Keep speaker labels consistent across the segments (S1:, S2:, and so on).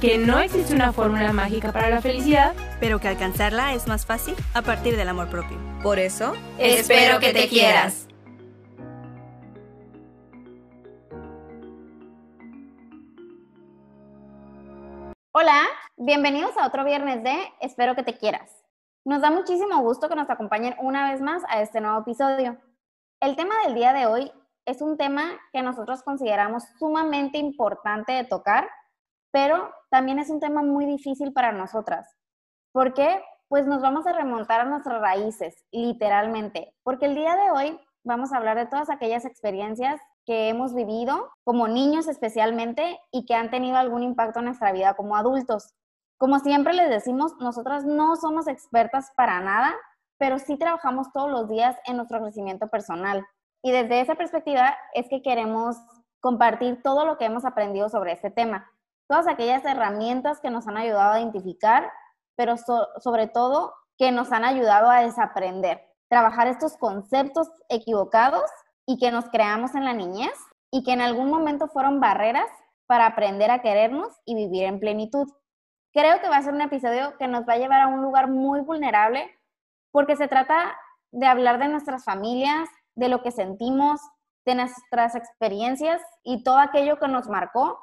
S1: que no existe una fórmula mágica para la felicidad.
S2: pero que alcanzarla es más fácil a partir del amor propio.
S3: Por eso,
S4: Espero que te quieras. Hola, bienvenidos a otro viernes de Espero que te quieras. Nos da muchísimo gusto que nos acompañen una vez más a este nuevo episodio. El tema del día de hoy es un tema que nosotros consideramos sumamente importante de tocar, pero también es un tema muy difícil para nosotras. ¿Por qué? Pues nos vamos a remontar a nuestras raíces, literalmente, porque el día de hoy vamos a hablar de todas aquellas experiencias que hemos vivido como niños especialmente y que han tenido algún impacto en nuestra vida como adultos. Como siempre les decimos, nosotras no somos expertas para nada, pero sí trabajamos todos los días en nuestro crecimiento personal. Y desde esa perspectiva es que queremos compartir todo lo que hemos aprendido sobre este tema. Todas aquellas herramientas que nos han ayudado a identificar, pero so- sobre todo que nos han ayudado a desaprender. Trabajar estos conceptos equivocados y que nos creamos en la niñez y que en algún momento fueron barreras para aprender a querernos y vivir en plenitud. Creo que va a ser un episodio que nos va a llevar a un lugar muy vulnerable porque se trata de hablar de nuestras familias, de lo que sentimos, de nuestras experiencias y todo aquello que nos marcó,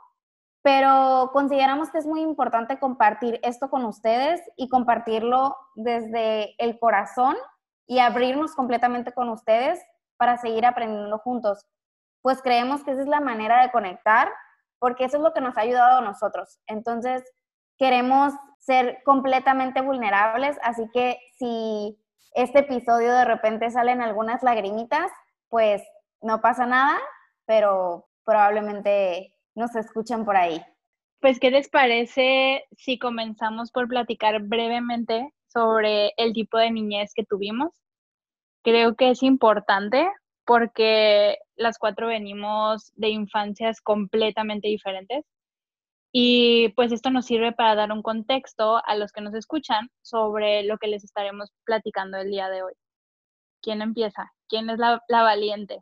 S4: pero consideramos que es muy importante compartir esto con ustedes y compartirlo desde el corazón y abrirnos completamente con ustedes para seguir aprendiendo juntos. Pues creemos que esa es la manera de conectar, porque eso es lo que nos ha ayudado a nosotros. Entonces, queremos ser completamente vulnerables, así que si este episodio de repente salen algunas lagrimitas, pues no pasa nada, pero probablemente nos escuchen por ahí.
S5: Pues, ¿qué les parece si comenzamos por platicar brevemente sobre el tipo de niñez que tuvimos? Creo que es importante porque las cuatro venimos de infancias completamente diferentes y pues esto nos sirve para dar un contexto a los que nos escuchan sobre lo que les estaremos platicando el día de hoy. ¿Quién empieza? ¿Quién es la, la valiente?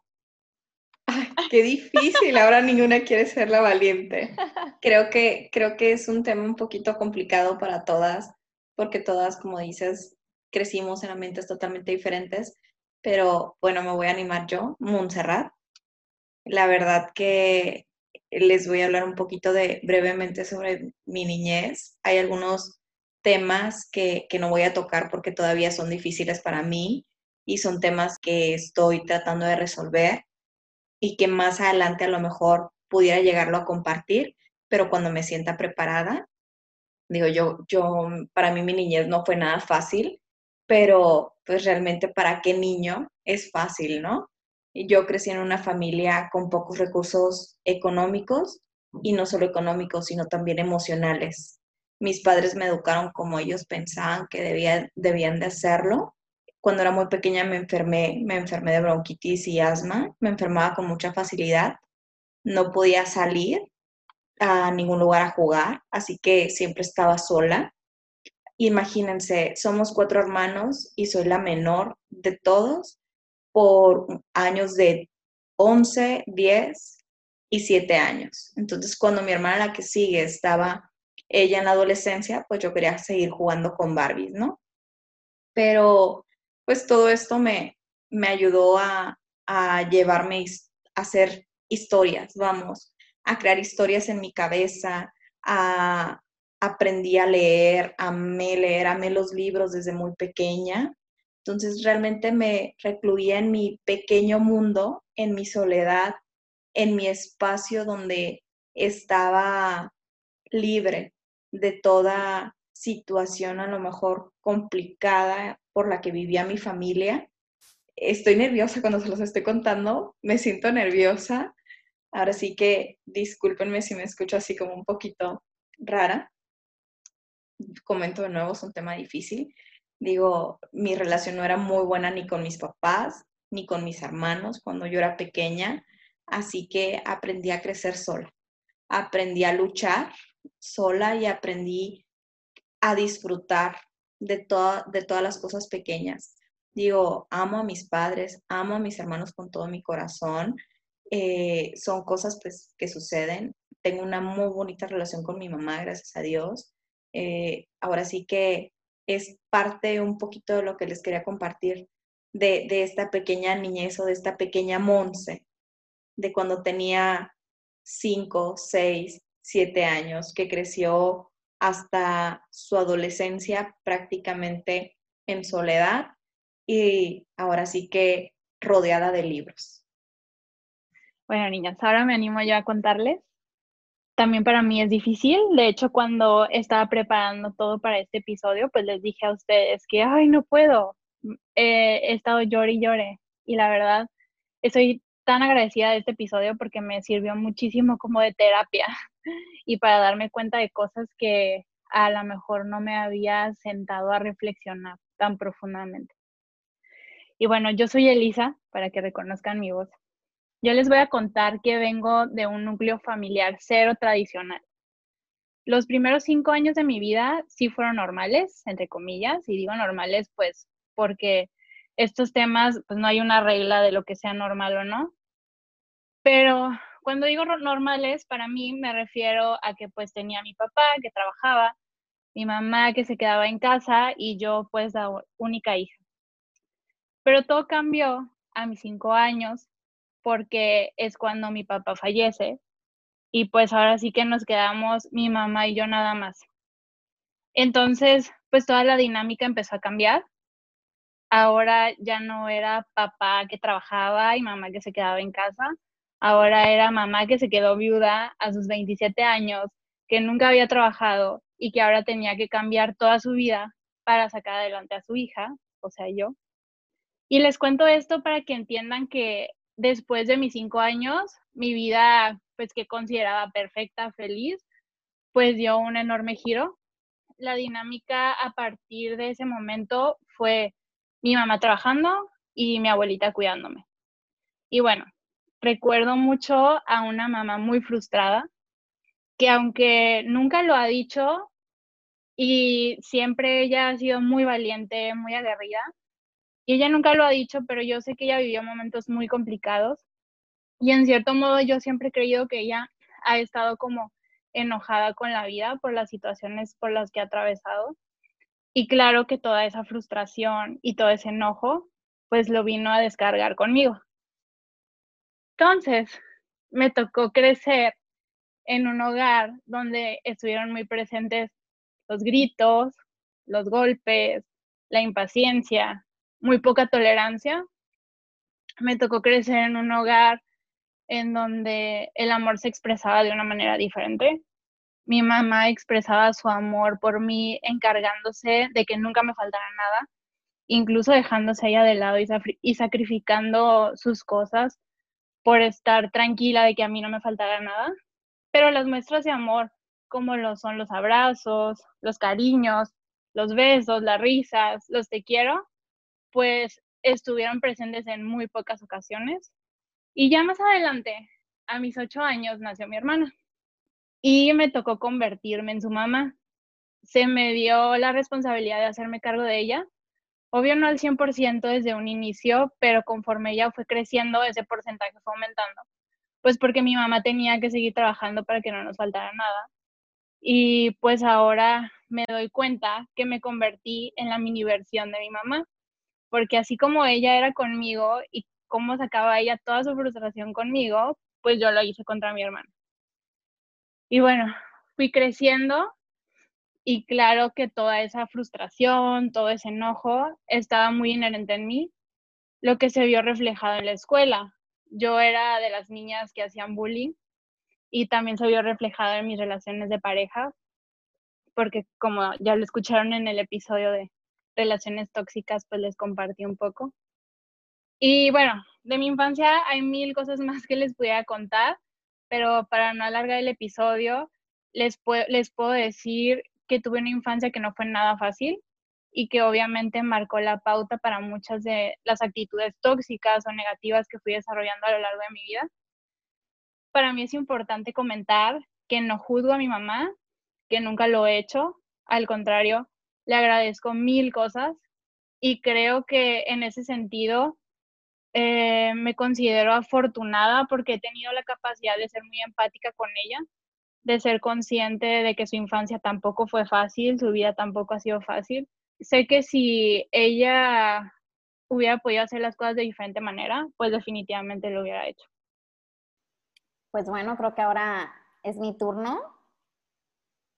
S6: Qué difícil, ahora ninguna quiere ser la valiente. Creo que, creo que es un tema un poquito complicado para todas, porque todas, como dices, crecimos en ambientes totalmente diferentes, pero bueno, me voy a animar yo, Montserrat. La verdad que les voy a hablar un poquito de brevemente sobre mi niñez. Hay algunos temas que, que no voy a tocar porque todavía son difíciles para mí y son temas que estoy tratando de resolver y que más adelante a lo mejor pudiera llegarlo a compartir, pero cuando me sienta preparada, digo yo, yo, para mí mi niñez no fue nada fácil, pero pues realmente para qué niño es fácil, ¿no? Yo crecí en una familia con pocos recursos económicos y no solo económicos, sino también emocionales. Mis padres me educaron como ellos pensaban que debía- debían de hacerlo cuando era muy pequeña me enfermé, me enfermé de bronquitis y asma, me enfermaba con mucha facilidad, no podía salir a ningún lugar a jugar, así que siempre estaba sola. Imagínense, somos cuatro hermanos y soy la menor de todos por años de 11, 10 y 7 años. Entonces, cuando mi hermana, la que sigue, estaba ella en la adolescencia, pues yo quería seguir jugando con Barbies, ¿no? Pero pues todo esto me, me ayudó a, a llevarme a hacer historias, vamos, a crear historias en mi cabeza, a, aprendí a leer, amé leer, amé los libros desde muy pequeña. Entonces realmente me recluía en mi pequeño mundo, en mi soledad, en mi espacio donde estaba libre de toda situación a lo mejor complicada por la que vivía mi familia. Estoy nerviosa cuando se los estoy contando, me siento nerviosa. Ahora sí que discúlpenme si me escucho así como un poquito rara. Comento de nuevo, es un tema difícil, Digo, mi relación no era muy buena ni con mis papás, ni con mis hermanos cuando yo era pequeña, así que aprendí a crecer sola. Aprendí a luchar sola y aprendí a disfrutar de, de todas las cosas pequeñas. Digo, amo a mis padres, amo a mis hermanos con todo mi corazón. Eh, son cosas pues, que suceden. Tengo una muy bonita relación con mi mamá, gracias a Dios. Eh, ahora sí que es parte un poquito de lo que les quería compartir de, de esta pequeña niñez o de esta pequeña Monse, de cuando tenía cinco, seis, siete años, que creció hasta su adolescencia prácticamente en soledad y ahora sí que rodeada de libros.
S5: Bueno, niñas, ahora me animo yo a contarles. También para mí es difícil. De hecho, cuando estaba preparando todo para este episodio, pues les dije a ustedes que, ay, no puedo. he estado llore y llore. Y la verdad, estoy tan agradecida de este episodio porque me sirvió muchísimo como de terapia y para darme cuenta de cosas que a lo mejor no me había sentado a reflexionar tan profundamente. Y bueno, yo soy Elisa, para que reconozcan mi voz. Yo les voy a contar que vengo de un núcleo familiar cero tradicional. Los primeros cinco años de mi vida sí fueron normales, entre comillas, y digo normales pues porque estos temas, pues no hay una regla de lo que sea normal o no. Pero cuando digo normales, para mí me refiero a que pues tenía mi papá que trabajaba, mi mamá que se quedaba en casa y yo pues la única hija. Pero todo cambió a mis cinco años porque es cuando mi papá fallece y pues ahora sí que nos quedamos mi mamá y yo nada más. Entonces, pues toda la dinámica empezó a cambiar. Ahora ya no era papá que trabajaba y mamá que se quedaba en casa, Ahora era mamá que se quedó viuda a sus 27 años, que nunca había trabajado y que ahora tenía que cambiar toda su vida para sacar adelante a su hija, o sea, yo. Y les cuento esto para que entiendan que después de mis cinco años, mi vida, pues que consideraba perfecta, feliz, pues dio un enorme giro. La dinámica a partir de ese momento fue mi mamá trabajando y mi abuelita cuidándome. Y bueno, recuerdo mucho a una mamá muy frustrada, que aunque nunca lo ha dicho y siempre ella ha sido muy valiente, muy aguerrida, y ella nunca lo ha dicho, pero yo sé que ella vivió momentos muy complicados y en cierto modo yo siempre he creído que ella ha estado como enojada con la vida por las situaciones por las que ha atravesado. Y claro que toda esa frustración y todo ese enojo, pues lo vino a descargar conmigo. Entonces, me tocó crecer en un hogar donde estuvieron muy presentes los gritos, los golpes, la impaciencia, muy poca tolerancia. Me tocó crecer en un hogar en donde el amor se expresaba de una manera diferente. Mi mamá expresaba su amor por mí encargándose de que nunca me faltara nada, incluso dejándose ella de lado y, sacrificando sus cosas por estar tranquila de que a mí no me faltara nada, pero las muestras de amor, como lo son los abrazos, los cariños, los besos, las risas, los te quiero, pues estuvieron presentes en muy pocas ocasiones. Y ya más adelante, a mis ocho años, nació mi hermana y me tocó convertirme en su mamá. Se me dio la responsabilidad de hacerme cargo de ella Obvio no al 100% desde un inicio, pero conforme ella fue creciendo, ese porcentaje fue aumentando. Pues porque mi mamá tenía que seguir trabajando para que no nos faltara nada. Y pues ahora me doy cuenta que me convertí en la mini versión de mi mamá. Porque así como ella era conmigo y cómo sacaba ella toda su frustración conmigo, pues yo lo hice contra mi hermana. Y bueno, fui creciendo y claro que toda esa frustración, todo ese enojo estaba muy inherente en mí, lo que se vio reflejado en la escuela. Yo era de las niñas que hacían bullying y también se vio reflejado en mis relaciones de pareja, porque como ya lo escucharon en el episodio de relaciones tóxicas, pues les compartí un poco. Y bueno, de mi infancia hay mil cosas más que les pudiera contar, pero para no alargar el episodio, les, les puedo decir que tuve una infancia que no fue nada fácil. y que obviamente marcó la pauta para muchas de las actitudes tóxicas o negativas que fui desarrollando a lo largo de mi vida. Para mí es importante comentar que no juzgo a mi mamá, que nunca lo he hecho, al contrario, le agradezco mil cosas y creo que en ese sentido eh, me considero afortunada porque he tenido la capacidad de ser muy empática con ella, de ser consciente de que su infancia tampoco fue fácil, su vida tampoco ha sido fácil. Sé que si ella hubiera podido hacer las cosas de diferente manera, pues definitivamente lo hubiera hecho.
S4: Pues bueno, creo que ahora es mi turno.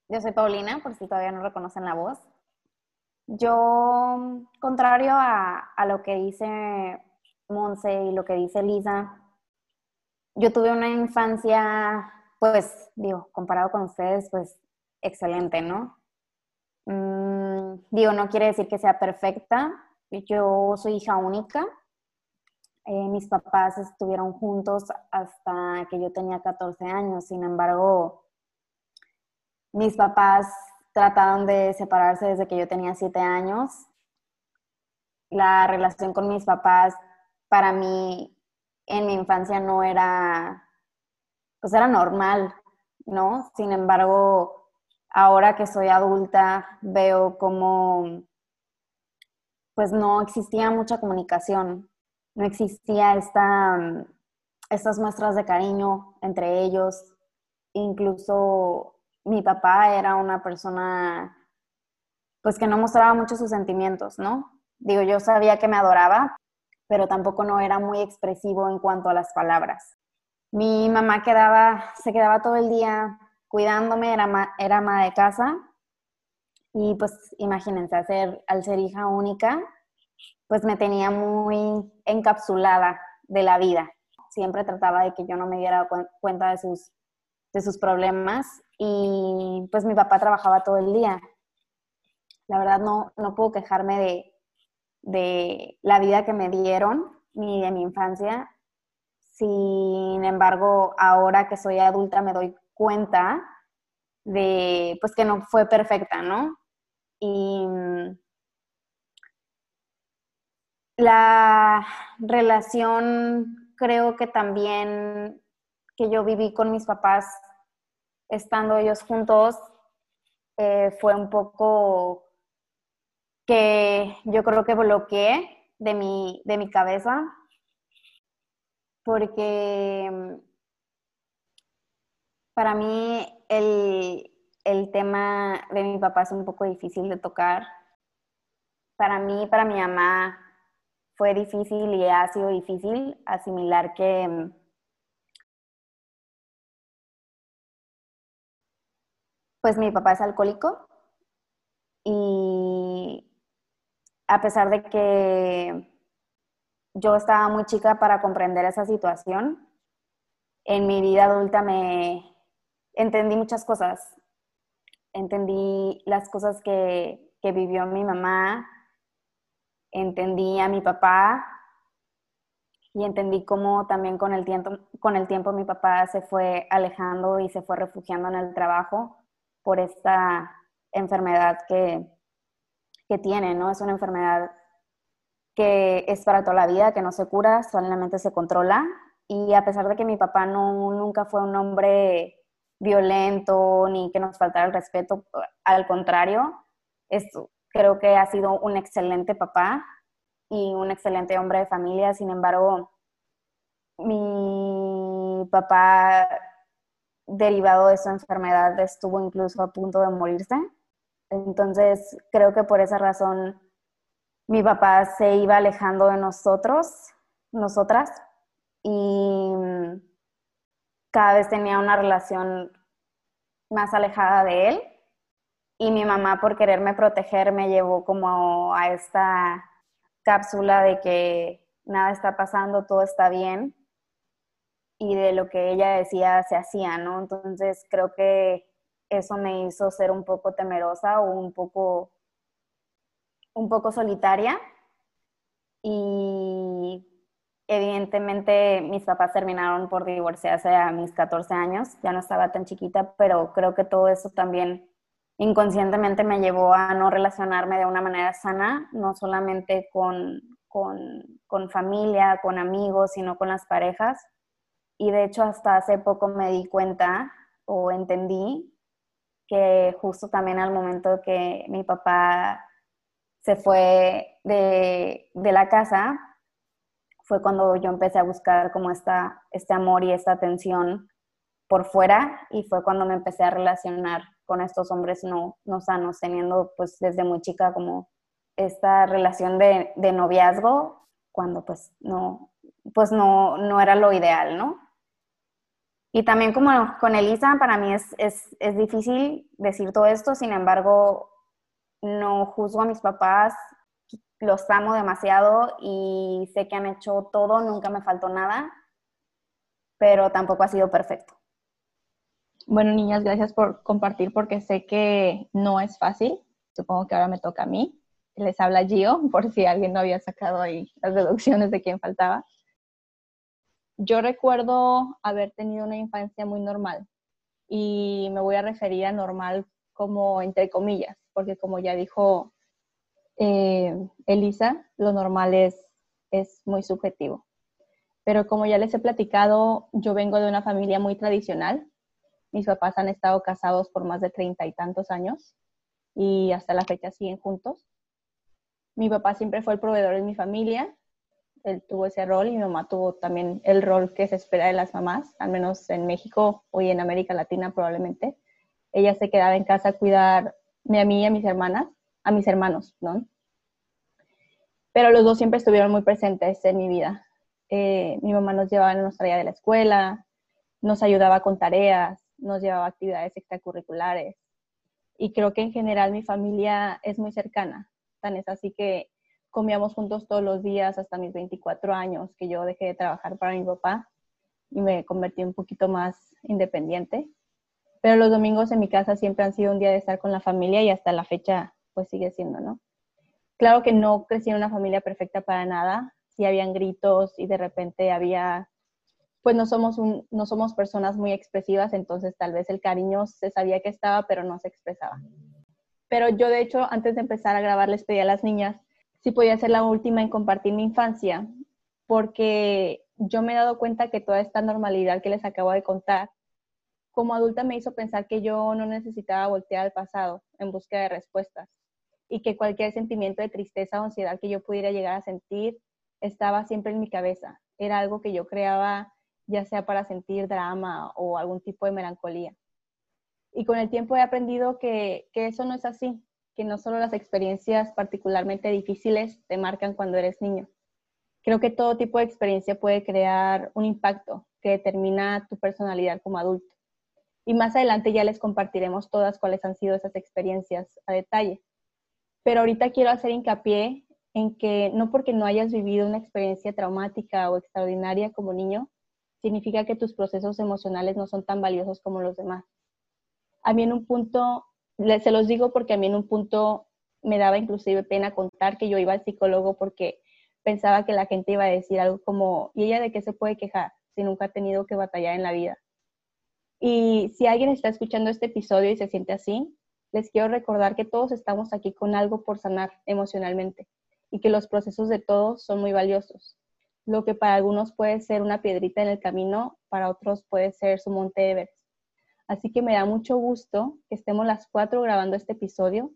S4: Yo soy Paulina, por si todavía no reconocen la voz. Yo, contrario a, a lo que dice Monse y lo que dice Lisa, yo tuve una infancia, pues, digo, comparado con ustedes, pues, excelente, ¿no? Mm, digo, no quiere decir que sea perfecta. Yo soy hija única. Eh, mis papás estuvieron juntos hasta que yo tenía 14 años. Sin embargo, mis papás trataron de separarse desde que yo tenía 7 años. La relación con mis papás para mí en mi infancia no era, pues era normal, ¿no? Sin embargo, ahora que soy adulta, veo como, pues no existía mucha comunicación, no existía esta, estas muestras de cariño entre ellos, incluso mi papá era una persona, pues que no mostraba mucho sus sentimientos, ¿no? Digo, yo sabía que me adoraba, pero tampoco no era muy expresivo en cuanto a las palabras. Mi mamá quedaba, se quedaba todo el día cuidándome, era, era ama de casa y pues imagínense, hacer, al ser hija única, pues me tenía muy encapsulada de la vida. Siempre trataba de que yo no me diera cuenta de sus, de sus problemas y pues mi papá trabajaba todo el día. La verdad no, no puedo quejarme de, de la vida que me dieron ni de mi infancia. Sin embargo, ahora que soy adulta me doy cuenta de pues que no fue perfecta, ¿no? Y mm, la relación creo que también que yo viví con mis papás estando ellos juntos eh, fue un poco que yo creo que bloqueé de mi, de mi cabeza, porque mm, para mí el, el tema de mi papá es un poco difícil de tocar. Para mí, para mi mamá, fue difícil y ha sido difícil asimilar que mm, pues mi papá es alcohólico y a pesar de que yo estaba muy chica para comprender esa situación, en mi vida adulta me entendí muchas cosas. Entendí las cosas que, vivió mi mamá, entendí a mi papá y entendí cómo también con el, tiempo, con el tiempo mi papá se fue alejando y se fue refugiando en el trabajo por esta enfermedad que, que tiene, ¿no? Es una enfermedad que es para toda la vida, que no se cura, solamente se controla. Y a pesar de que mi papá no, nunca fue un hombre violento ni que nos faltara el respeto, al contrario, es, creo que ha sido un excelente papá y un excelente hombre de familia. Sin embargo, mi papá, derivado de su enfermedad, estuvo incluso a punto de morirse. Entonces, creo que por esa razón mi papá se iba alejando de nosotros, nosotras, y mm, cada vez tenía una relación más alejada de él. Y mi mamá, por quererme proteger, me llevó como a esta cápsula de que nada está pasando, todo está bien. Y de lo que ella decía se hacía, ¿no? Entonces creo que eso me hizo ser un poco temerosa o un poco, un poco solitaria. Y evidentemente mis papás terminaron por divorciarse a mis 14 años, ya no estaba tan chiquita, pero creo que todo eso también inconscientemente me llevó a no relacionarme de una manera sana, no solamente con, con, con familia, con amigos, sino con las parejas. Y de hecho hasta hace poco me di cuenta o entendí que justo también al momento que mi papá se fue de, de, la casa, fue cuando yo empecé a buscar como esta, este amor y esta atención por fuera y fue cuando me empecé a relacionar con estos hombres no, no sanos, teniendo pues desde muy chica como esta relación de, de noviazgo cuando pues no, pues no, no era lo ideal, ¿no? Y también como con Elisa, para mí es, es, es, difícil decir todo esto, sin embargo, no juzgo a mis papás, los amo demasiado y sé que han hecho todo, nunca me faltó nada, pero tampoco ha sido perfecto.
S7: Bueno, niñas, gracias por compartir porque sé que no es fácil. Supongo que ahora me toca a mí. Les habla Gio, por si alguien no había sacado ahí las deducciones de quién faltaba yo recuerdo haber tenido una infancia muy normal y me voy a referir a normal como entre comillas, porque como ya dijo eh, Elisa, lo normal es, es muy subjetivo. Pero como ya les he platicado, yo vengo de una familia muy tradicional. Mis papás han estado casados por más de treinta y tantos años y hasta la fecha siguen juntos. Mi papá siempre fue el proveedor de mi familia él tuvo ese rol y mi mamá tuvo también el rol que se espera de las mamás, al menos en México o en América Latina probablemente. Ella se quedaba en casa a cuidarme a mí y a mis hermanas, a mis hermanos, ¿no? Pero los dos siempre estuvieron muy presentes en mi vida. Eh, mi mamá nos llevaba, nos traía de la escuela, nos ayudaba con tareas, nos llevaba actividades extracurriculares. Y creo que en general mi familia es muy cercana. Tan es así que comíamos juntos todos los días hasta mis 24 años, que yo dejé de trabajar para mi papá y me convertí un poquito más independiente. Pero los domingos en mi casa siempre han sido un día de estar con la familia y hasta la fecha pues sigue siendo, ¿no? Claro que no crecí en una familia perfecta para nada, sí habían gritos y de repente había, pues no somos, un, no somos personas muy expresivas, entonces tal vez el cariño se sabía que estaba, pero no se expresaba. Pero yo de hecho antes de empezar a grabar les pedí a las niñas sí podía ser la última en compartir mi infancia, porque yo me he dado cuenta que toda esta normalidad que les acabo de contar, como adulta me hizo pensar que yo no necesitaba voltear al pasado en búsqueda de respuestas y que cualquier sentimiento de tristeza o ansiedad que yo pudiera llegar a sentir estaba siempre en mi cabeza. Era algo que yo creaba ya sea para sentir drama o algún tipo de melancolía. Y con el tiempo he aprendido que, que eso no es así, que no solo las experiencias particularmente difíciles te marcan cuando eres niño. Creo que todo tipo de experiencia puede crear un impacto que determina tu personalidad como adulto. Y más adelante ya les compartiremos todas cuáles han sido esas experiencias a detalle. Pero ahorita quiero hacer hincapié en que no porque no hayas vivido una experiencia traumática o extraordinaria como niño, significa que tus procesos emocionales no son tan valiosos como los demás. A mí en un punto se los digo porque a mí en un punto me daba inclusive pena contar que yo iba al psicólogo porque pensaba que la gente iba a decir algo como, ¿y ella de qué se puede quejar si nunca ha tenido que batallar en la vida? Y si alguien está escuchando este episodio y se siente así, les quiero recordar que todos estamos aquí con algo por sanar emocionalmente y que los procesos de todos son muy valiosos. Lo que para algunos puede ser una piedrita en el camino, para otros puede ser su monte Everest. Así que me da mucho gusto que estemos las cuatro grabando este episodio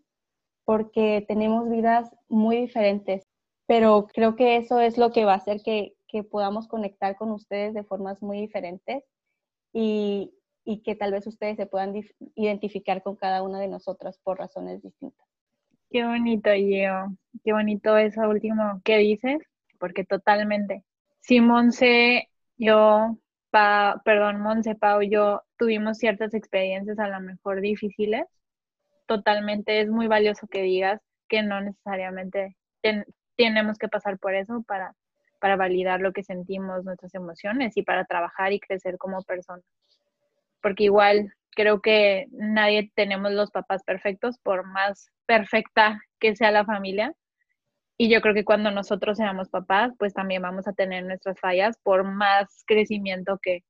S7: porque tenemos vidas muy diferentes, pero creo que eso es lo que va a hacer que, podamos conectar con ustedes de formas muy diferentes y, y que tal vez ustedes se puedan identificar con cada una de nosotras por razones distintas.
S5: Qué bonito, Gio. Qué bonito eso último que dices, porque totalmente. Sí, Monse, yo perdón, Monse, Pau, yo tuvimos ciertas experiencias a lo mejor difíciles. Totalmente es muy valioso que digas que no necesariamente tenemos que pasar por eso para, para validar lo que sentimos, nuestras emociones y para trabajar y crecer como personas. Porque igual creo que nadie tenemos los papás perfectos, por más perfecta que sea la familia, y yo creo que cuando nosotros seamos papás, pues también vamos a tener nuestras fallas por más crecimiento que,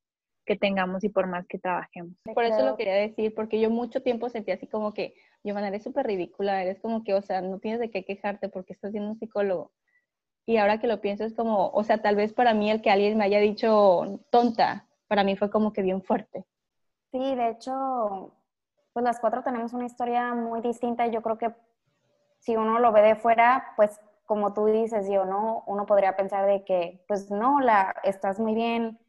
S5: que tengamos y por más que trabajemos.
S7: Por eso lo quería decir, porque yo mucho tiempo sentí así como que, Giovanna, eres súper ridícula, eres como que, o sea, no tienes de qué quejarte porque estás siendo un psicólogo. Y ahora que lo pienso es como, o sea, tal vez para mí el que alguien me haya dicho tonta, para mí fue como que bien fuerte.
S4: Sí, de hecho, pues las cuatro tenemos una historia muy distinta y yo creo que si uno lo ve de fuera, pues como tú dices, yo no, uno podría pensar de que, pues no, la, estás muy bien,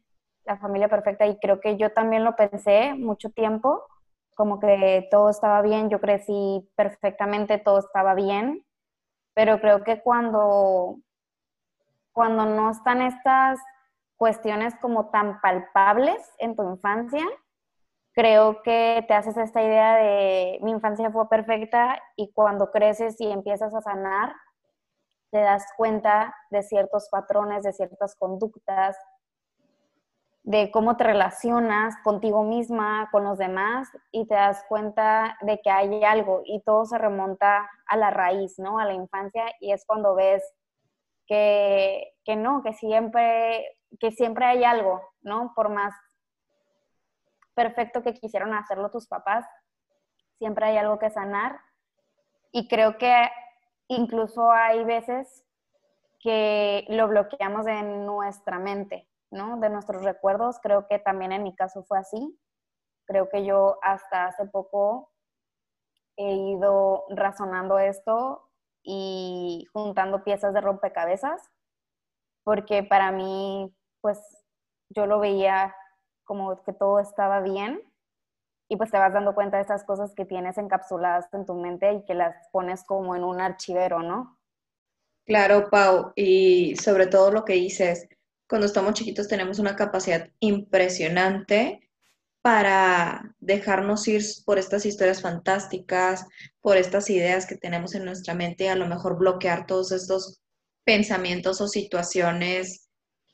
S4: la familia perfecta, y creo que yo también lo pensé mucho tiempo, como que todo estaba bien, yo crecí perfectamente, todo estaba bien, pero creo que cuando, cuando no están estas cuestiones como tan palpables en tu infancia, creo que te haces esta idea de mi infancia fue perfecta y cuando creces y empiezas a sanar, te das cuenta de ciertos patrones, de ciertas conductas, de cómo te relacionas contigo misma, con los demás, y te das cuenta de que hay algo y todo se remonta a la raíz, ¿no? A la infancia, y es cuando ves que, que no, que siempre, que siempre hay algo, ¿no? Por más perfecto que quisieron hacerlo tus papás, siempre hay algo que sanar. Y creo que incluso hay veces que lo bloqueamos en nuestra mente, ¿no? De nuestros recuerdos. Creo que también en mi caso fue así. Creo que yo hasta hace poco he ido razonando esto y juntando piezas de rompecabezas, porque para mí, pues yo lo veía como que todo estaba bien y pues te vas dando cuenta de esas cosas que tienes encapsuladas en tu mente y que las pones como en un archivero, ¿no?
S6: Claro, Pau, y sobre todo lo que dices, cuando estamos chiquitos tenemos una capacidad impresionante para dejarnos ir por estas historias fantásticas, por estas ideas que tenemos en nuestra mente y a lo mejor bloquear todos estos pensamientos o situaciones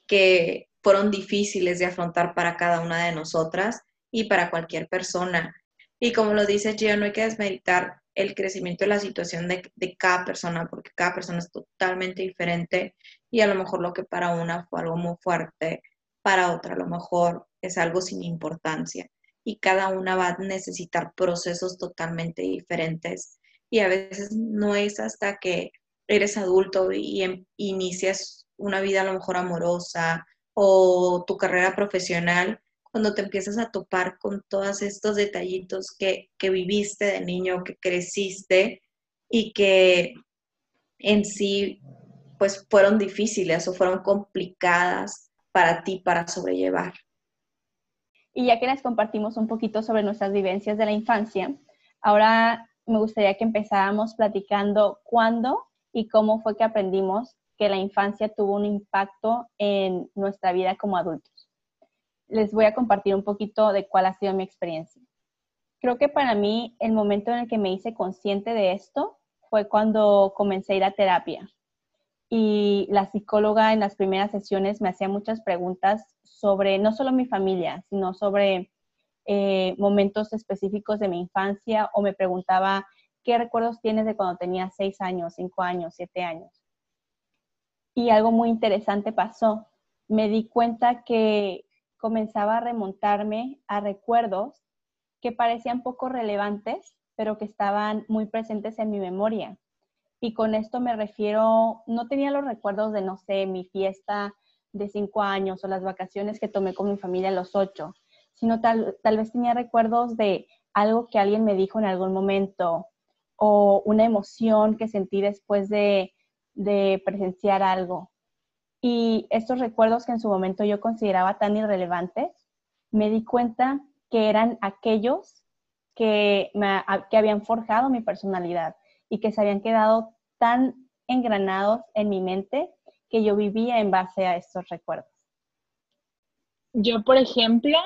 S6: que fueron difíciles de afrontar para cada una de nosotras y para cualquier persona. Y como lo dice Gio, no hay que desmeditar el crecimiento de la situación de, de, cada persona, porque cada persona es totalmente diferente y a lo mejor lo que para una fue algo muy fuerte, para otra a lo mejor es algo sin importancia. Y cada una va a necesitar procesos totalmente diferentes. Y a veces no es hasta que eres adulto y, y em, inicias una vida a lo mejor amorosa o tu carrera profesional cuando te empiezas a topar con todos estos detallitos que, viviste de niño, que creciste y que en sí pues fueron difíciles o fueron complicadas para ti para sobrellevar.
S7: Y ya que les compartimos un poquito sobre nuestras vivencias de la infancia, ahora me gustaría que empezáramos platicando cuándo y cómo fue que aprendimos que la infancia tuvo un impacto en nuestra vida como adultos les voy a compartir un poquito de cuál ha sido mi experiencia. Creo que para mí el momento en el que me hice consciente de esto fue cuando comencé a ir a terapia. Y la psicóloga en las primeras sesiones me hacía muchas preguntas sobre no solo mi familia, sino sobre eh, momentos específicos de mi infancia o me preguntaba qué recuerdos tienes de cuando tenía seis años, cinco años, siete años. Y algo muy interesante pasó. Me di cuenta que comenzaba a remontarme a recuerdos que parecían poco relevantes, pero que estaban muy presentes en mi memoria. Y con esto me refiero, no tenía los recuerdos de, no sé, mi fiesta de cinco años o las vacaciones que tomé con mi familia a los ocho, sino tal, tal vez tenía recuerdos de algo que alguien me dijo en algún momento o una emoción que sentí después de, de presenciar algo. Y estos recuerdos que en su momento yo consideraba tan irrelevantes, me di cuenta que eran aquellos que, me, que habían forjado mi personalidad y que se habían quedado tan engranados en mi mente que yo vivía en base a estos recuerdos.
S5: Yo, por ejemplo,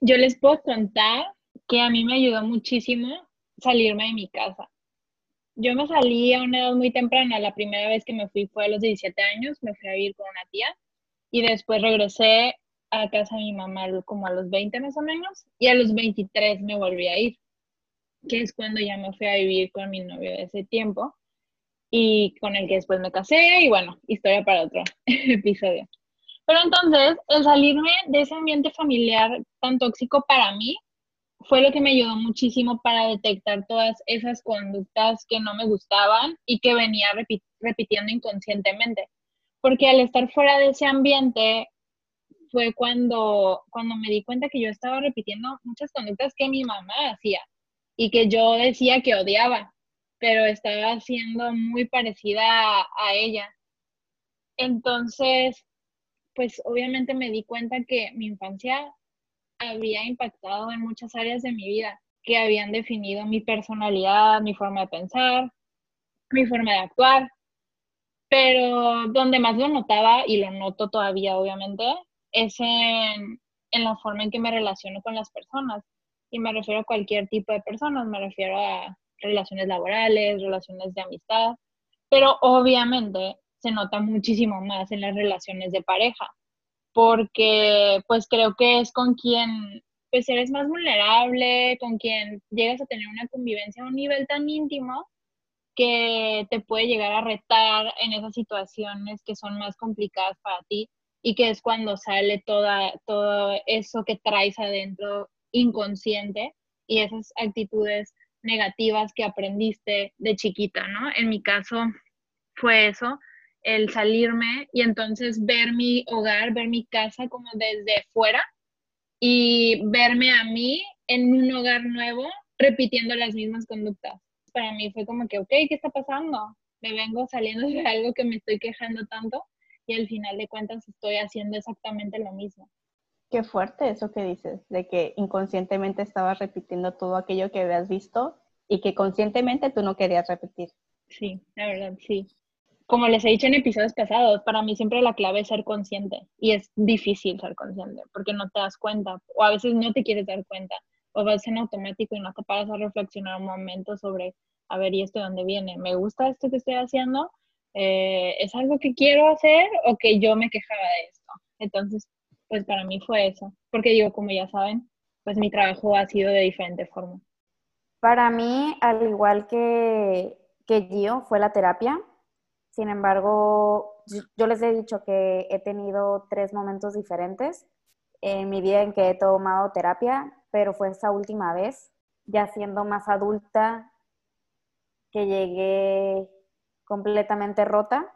S5: yo les puedo contar que a mí me ayudó muchísimo salirme de mi casa yo me salí a una edad muy temprana. La primera vez que me fui fue a los 17 años, me fui a vivir con una tía y después regresé a casa de mi mamá como a los 20 más o menos y a los 23 me volví a ir, que es cuando ya me fui a vivir con mi novio de ese tiempo y con el que después me casé y bueno, historia para otro episodio. Pero entonces, el salirme de ese ambiente familiar tan tóxico para mí fue lo que me ayudó muchísimo para detectar todas esas conductas que no me gustaban y que venía repitiendo inconscientemente. Porque al estar fuera de ese ambiente fue cuando, cuando me di cuenta que yo estaba repitiendo muchas conductas que mi mamá hacía y que yo decía que odiaba, pero estaba siendo muy parecida a, a ella. Entonces, pues obviamente me di cuenta que mi infancia había impactado en muchas áreas de mi vida, que habían definido mi personalidad, mi forma de pensar, mi forma de actuar. Pero donde más lo notaba, y lo noto todavía obviamente, es en, en la forma en que me relaciono con las personas. Y me refiero a cualquier tipo de personas, me refiero a relaciones laborales, relaciones de amistad, pero obviamente se nota muchísimo más en las relaciones de pareja porque pues creo que es con quien pues eres más vulnerable, con quien llegas a tener una convivencia a un nivel tan íntimo que te puede llegar a retar en esas situaciones que son más complicadas para ti y que es cuando sale toda, todo eso que traes adentro inconsciente y esas actitudes negativas que aprendiste de chiquita, ¿no? En mi caso fue eso, el salirme y entonces ver mi hogar, ver mi casa como desde fuera y verme a mí en un hogar nuevo repitiendo las mismas conductas. Para mí fue como que, ok, ¿qué está pasando? Me vengo saliendo de algo que me estoy quejando tanto y al final de cuentas estoy haciendo exactamente lo mismo.
S7: Qué fuerte eso que dices, de que inconscientemente estabas repitiendo todo aquello que habías visto y que conscientemente tú no querías repetir.
S5: Sí, la verdad, sí como les he dicho en episodios pasados, para mí siempre la clave es ser consciente y es difícil ser consciente porque no te das cuenta o a veces no te quieres dar cuenta o vas en automático y no te paras a reflexionar un momento sobre, a ver, ¿y esto de dónde viene? ¿Me gusta esto que estoy haciendo? Eh, ¿Es algo que quiero hacer o que yo me quejaba de esto? Entonces, pues para mí fue eso, porque digo, como ya saben, pues mi trabajo ha sido de diferente forma.
S4: Para mí, al igual que, que Gio, fue la terapia sin embargo, yo les he dicho que he tenido tres momentos diferentes en mi vida en que he tomado terapia, pero fue esa última vez, ya siendo más adulta, que llegué completamente rota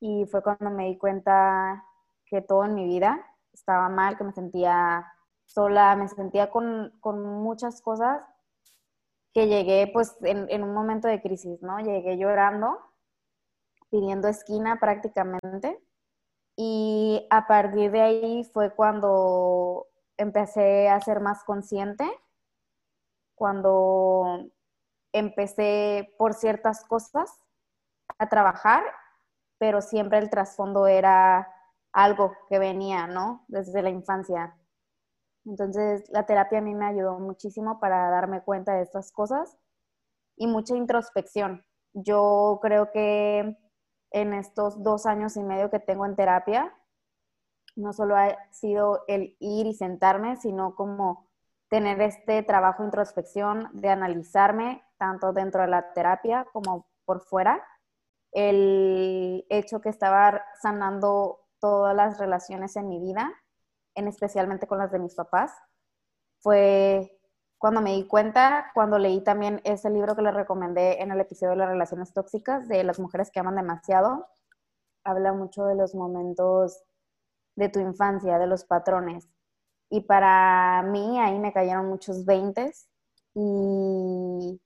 S4: y fue cuando me di cuenta que todo en mi vida estaba mal, que me sentía sola, me sentía con, muchas cosas, que llegué pues en, en un momento de crisis, ¿no? Llegué llorando pidiendo esquina prácticamente. Y a partir de ahí fue cuando empecé a ser más consciente, cuando empecé por ciertas cosas a trabajar, pero siempre el trasfondo era algo que venía, ¿no? Desde la infancia. Entonces, la terapia a mí me ayudó muchísimo para darme cuenta de estas cosas y mucha introspección. Yo creo que en estos dos años y medio que tengo en terapia. No solo ha sido el ir y sentarme, sino como tener este trabajo de introspección, de analizarme tanto dentro de la terapia como por fuera. El hecho que estaba sanando todas las relaciones en mi vida, en especialmente con las de mis papás, fue cuando me di cuenta, cuando leí también ese libro que les recomendé en el episodio de las relaciones tóxicas, de las mujeres que aman demasiado, habla mucho de los momentos de tu infancia, de los patrones. Y para mí ahí me cayeron muchos veintes y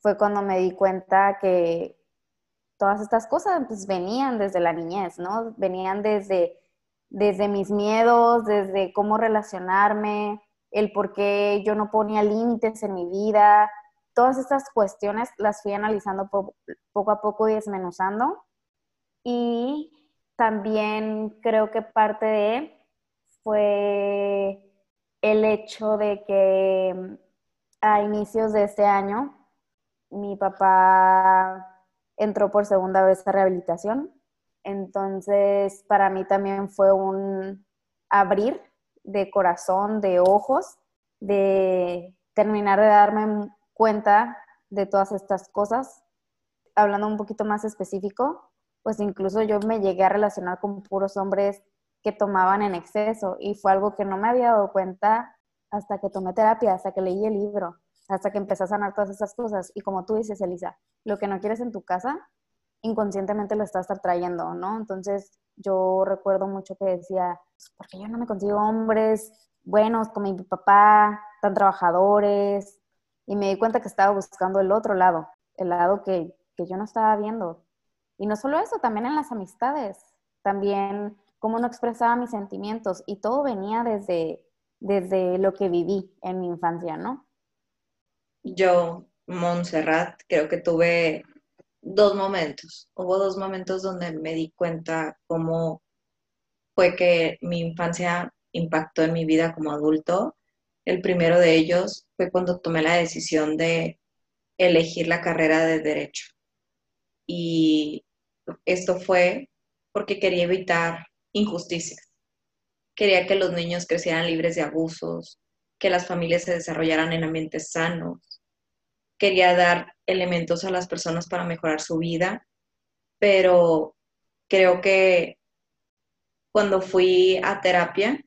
S4: fue cuando me di cuenta que todas estas cosas pues, venían desde la niñez, ¿no? Venían desde, desde mis miedos, desde cómo relacionarme, el por qué yo no ponía límites en mi vida, todas estas cuestiones las fui analizando poco a poco y desmenuzando. Y también creo que parte de fue el hecho de que mm, a inicios de este año mi papá entró por segunda vez a rehabilitación. Entonces, para mí también fue un abrir de corazón, de ojos, de terminar de darme cuenta de todas estas cosas. Hablando un poquito más específico, pues incluso yo me llegué a relacionar con puros hombres que tomaban en exceso y fue algo que no me había dado cuenta hasta que tomé terapia, hasta que leí el libro, hasta que empecé a sanar todas esas cosas. Y como tú dices, Elisa, lo que no quieres en tu casa, inconscientemente lo estás trayendo, ¿no? Entonces yo recuerdo mucho que decía, pues, porque yo no me consigo hombres buenos como mi papá, tan trabajadores, y me di cuenta que estaba buscando el otro lado, el lado que, que yo no estaba viendo. Y no solo eso, también en las amistades, también cómo no expresaba mis sentimientos, y todo venía desde, desde lo que viví en mi infancia, ¿no?
S6: Yo, Montserrat, creo que tuve dos momentos. Hubo dos momentos donde me di cuenta cómo fue que mi infancia impactó en mi vida como adulto. El primero de ellos fue cuando tomé la decisión de elegir la carrera de derecho. Y esto fue porque quería evitar injusticias. Quería que los niños crecieran libres de abusos, que las familias se desarrollaran en ambientes sanos. Quería dar elementos a las personas para mejorar su vida, pero creo que cuando fui a terapia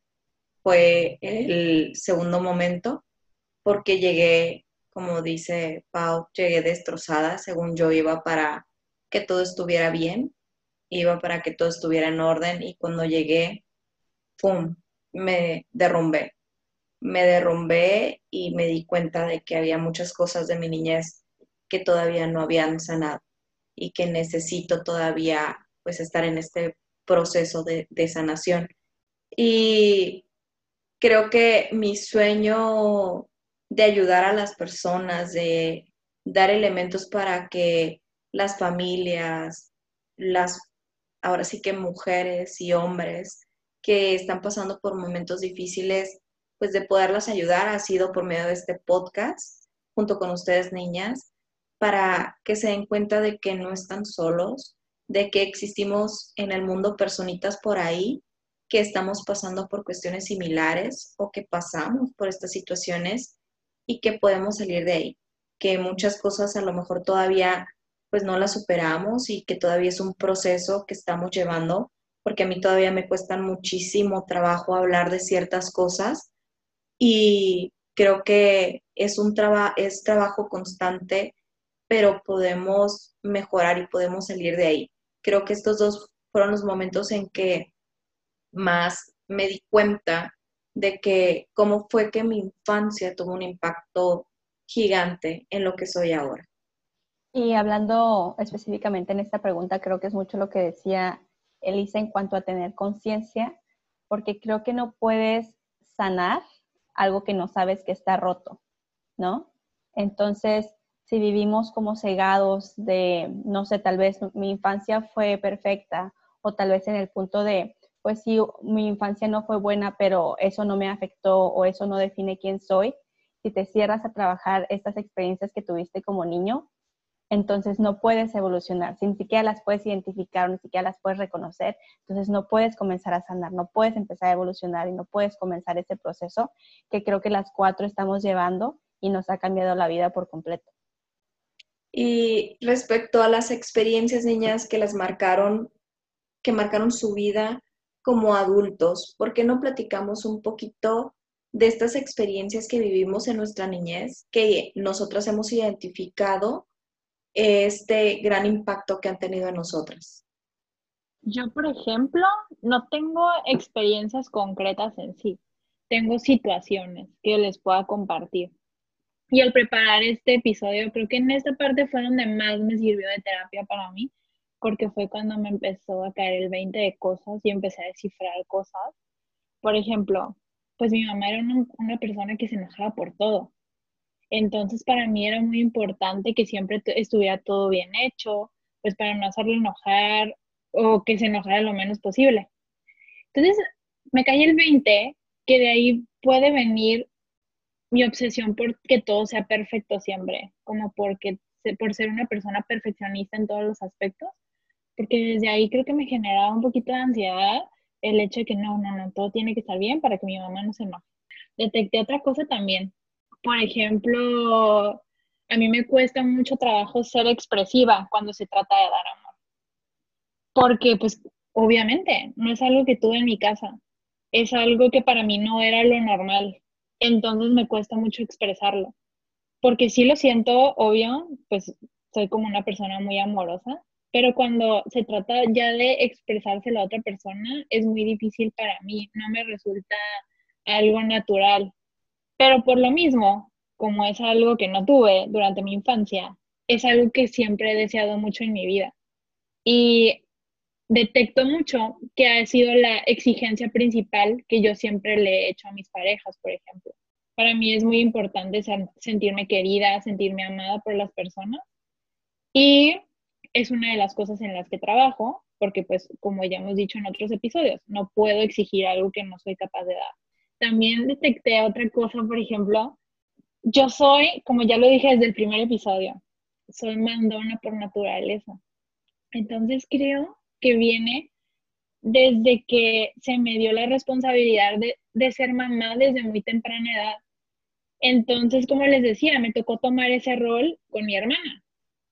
S6: fue el segundo momento porque llegué, como dice Pau, llegué destrozada, según yo iba para que todo estuviera bien, iba para que todo estuviera en orden y cuando llegué, ¡pum!, me derrumbé. Me derrumbé y me di cuenta de que había muchas cosas de mi niñez que todavía no habían sanado y que necesito todavía pues estar en este proceso de, de sanación. Y creo que mi sueño de ayudar a las personas, de dar elementos para que las familias, las, ahora sí que mujeres y hombres que están pasando por momentos difíciles, pues de poderlas ayudar ha sido por medio de este podcast, junto con ustedes niñas, para que se den cuenta de que no están solos, de que existimos en el mundo personitas por ahí que estamos pasando por cuestiones similares o que pasamos por estas situaciones y que podemos salir de ahí, que muchas cosas a lo mejor todavía pues no las superamos y que todavía es un proceso que estamos llevando, porque a mí todavía me cuesta muchísimo trabajo hablar de ciertas cosas y creo que es un trabajo es trabajo constante pero podemos mejorar y podemos salir de ahí. Creo que estos dos fueron los momentos en que más me di cuenta de que cómo fue que mi infancia tuvo un impacto gigante en lo que soy ahora.
S7: Y hablando específicamente en esta pregunta, creo que es mucho lo que decía Elisa en cuanto a tener conciencia, porque creo que no puedes sanar algo que no sabes que está roto, ¿no? Entonces, si vivimos como cegados de, no sé, tal vez mi infancia fue perfecta o tal vez en el punto de, pues sí, mi infancia no fue buena, pero eso no me afectó o eso no define quién soy, si te cierras a trabajar estas experiencias que tuviste como niño, entonces no puedes evolucionar, si ni siquiera las puedes identificar, ni siquiera las puedes reconocer, entonces no puedes comenzar a sanar, no puedes empezar a evolucionar y no puedes comenzar ese proceso que creo que las cuatro estamos llevando y nos ha cambiado la vida por completo.
S6: Y respecto a las experiencias, niñas, que las marcaron, que marcaron su vida como adultos, ¿por qué no platicamos un poquito de estas experiencias que vivimos en nuestra niñez, que nosotras hemos identificado este gran impacto que han tenido en nosotras?
S5: Yo, por ejemplo, no tengo experiencias concretas en sí, tengo situaciones que les pueda compartir. Y al preparar este episodio, creo que en esta parte fue donde más me sirvió de terapia para mí, porque fue cuando me empezó a caer el 20 de cosas y empecé a descifrar cosas. Por ejemplo, pues mi mamá era una, persona que se enojaba por todo. Entonces para mí era muy importante que siempre estuviera todo bien hecho, pues para no hacerle enojar o que se enojara lo menos posible. Entonces me caí el 20, que de ahí puede venir mi obsesión por que todo sea perfecto siempre, como porque por ser una persona perfeccionista en todos los aspectos, porque desde ahí creo que me generaba un poquito de ansiedad el hecho de que no, no, no, todo tiene que estar bien para que mi mamá no se enoje. Detecté otra cosa también. Por ejemplo, a mí me cuesta mucho trabajo ser expresiva cuando se trata de dar amor. Porque, pues, obviamente, no es algo que tuve en mi casa. Es algo que para mí no era lo normal entonces me cuesta mucho expresarlo. Porque sí lo siento, obvio, pues soy como una persona muy amorosa, pero cuando se trata ya de expresárselo a otra persona, es muy difícil para mí, no me resulta algo natural. Pero por lo mismo, como es algo que no tuve durante mi infancia, es algo que siempre he deseado mucho en mi vida. Y detecto mucho que ha sido la exigencia principal que yo siempre le he hecho a mis parejas, por ejemplo. Para mí es muy importante sentirme querida, sentirme amada por las personas. Y es una de las cosas en las que trabajo, porque pues como ya hemos dicho en otros episodios, no puedo exigir algo que no soy capaz de dar. También detecté otra cosa, por ejemplo, yo soy, como ya lo dije desde el primer episodio, soy mandona por naturaleza. Entonces creo que viene desde que se me dio la responsabilidad de, de, ser mamá desde muy temprana edad. Entonces, como les decía, me tocó tomar ese rol con mi hermana.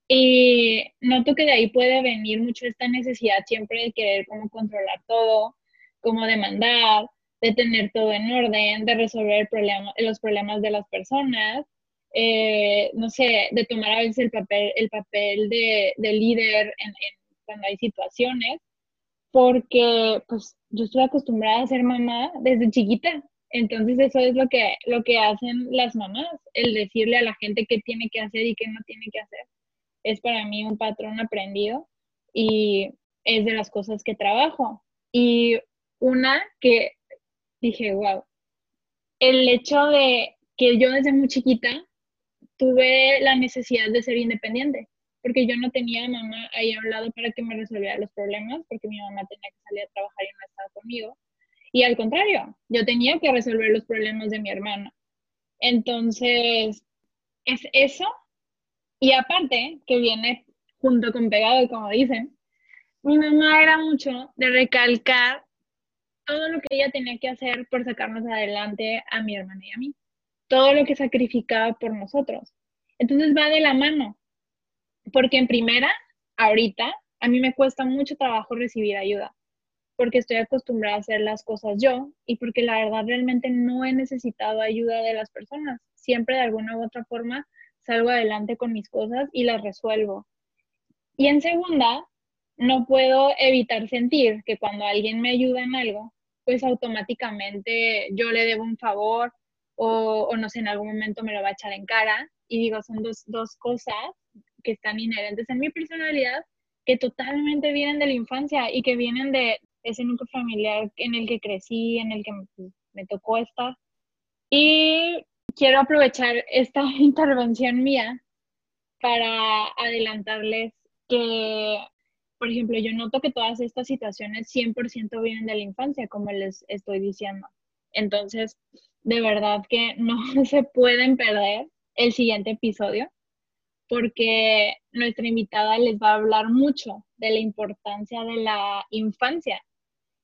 S5: Y noto que de ahí puede venir mucho esta necesidad siempre de querer como controlar todo, como demandar, de tener todo en orden, de resolver los problemas de las personas, eh, no sé, de tomar a veces el papel, el papel de, líder en, cuando hay situaciones, porque pues yo estoy acostumbrada a ser mamá desde chiquita, entonces eso es lo que, lo que hacen las mamás, el decirle a la gente qué tiene que hacer y qué no tiene que hacer. Es para mí un patrón aprendido y es de las cosas que trabajo. Y una que dije, wow, el hecho de que yo desde muy chiquita tuve la necesidad de ser independiente, porque yo no tenía mamá ahí a un lado para que me resolviera los problemas, porque mi mamá tenía que salir a trabajar y no estaba conmigo. Y al contrario, yo tenía que resolver los problemas de mi hermana. Entonces, es eso. Y aparte, que viene junto con pegado, como dicen, mi mamá era mucho de recalcar todo lo que ella tenía que hacer por sacarnos adelante a mi hermana y a mí. Todo lo que sacrificaba por nosotros. Entonces va de la mano. Porque en primera, ahorita, a mí me cuesta mucho trabajo recibir ayuda. Porque estoy acostumbrada a hacer las cosas yo y porque la verdad realmente no he necesitado ayuda de las personas. Siempre de alguna u otra forma salgo adelante con mis cosas y las resuelvo. Y en segunda, no puedo evitar sentir que cuando alguien me ayuda en algo, pues automáticamente yo le debo un favor o, no sé, en algún momento me lo va a echar en cara. Y digo, son dos, dos cosas que están inherentes en mi personalidad que totalmente vienen de la infancia y que vienen de ese núcleo familiar en el que crecí, en el que me tocó estar. Y quiero aprovechar esta intervención mía para adelantarles que por ejemplo, yo noto que todas estas situaciones 100% vienen de la infancia, como les estoy diciendo. Entonces, de verdad que no se pueden perder el siguiente episodio, porque nuestra invitada les va a hablar mucho de la importancia de la infancia.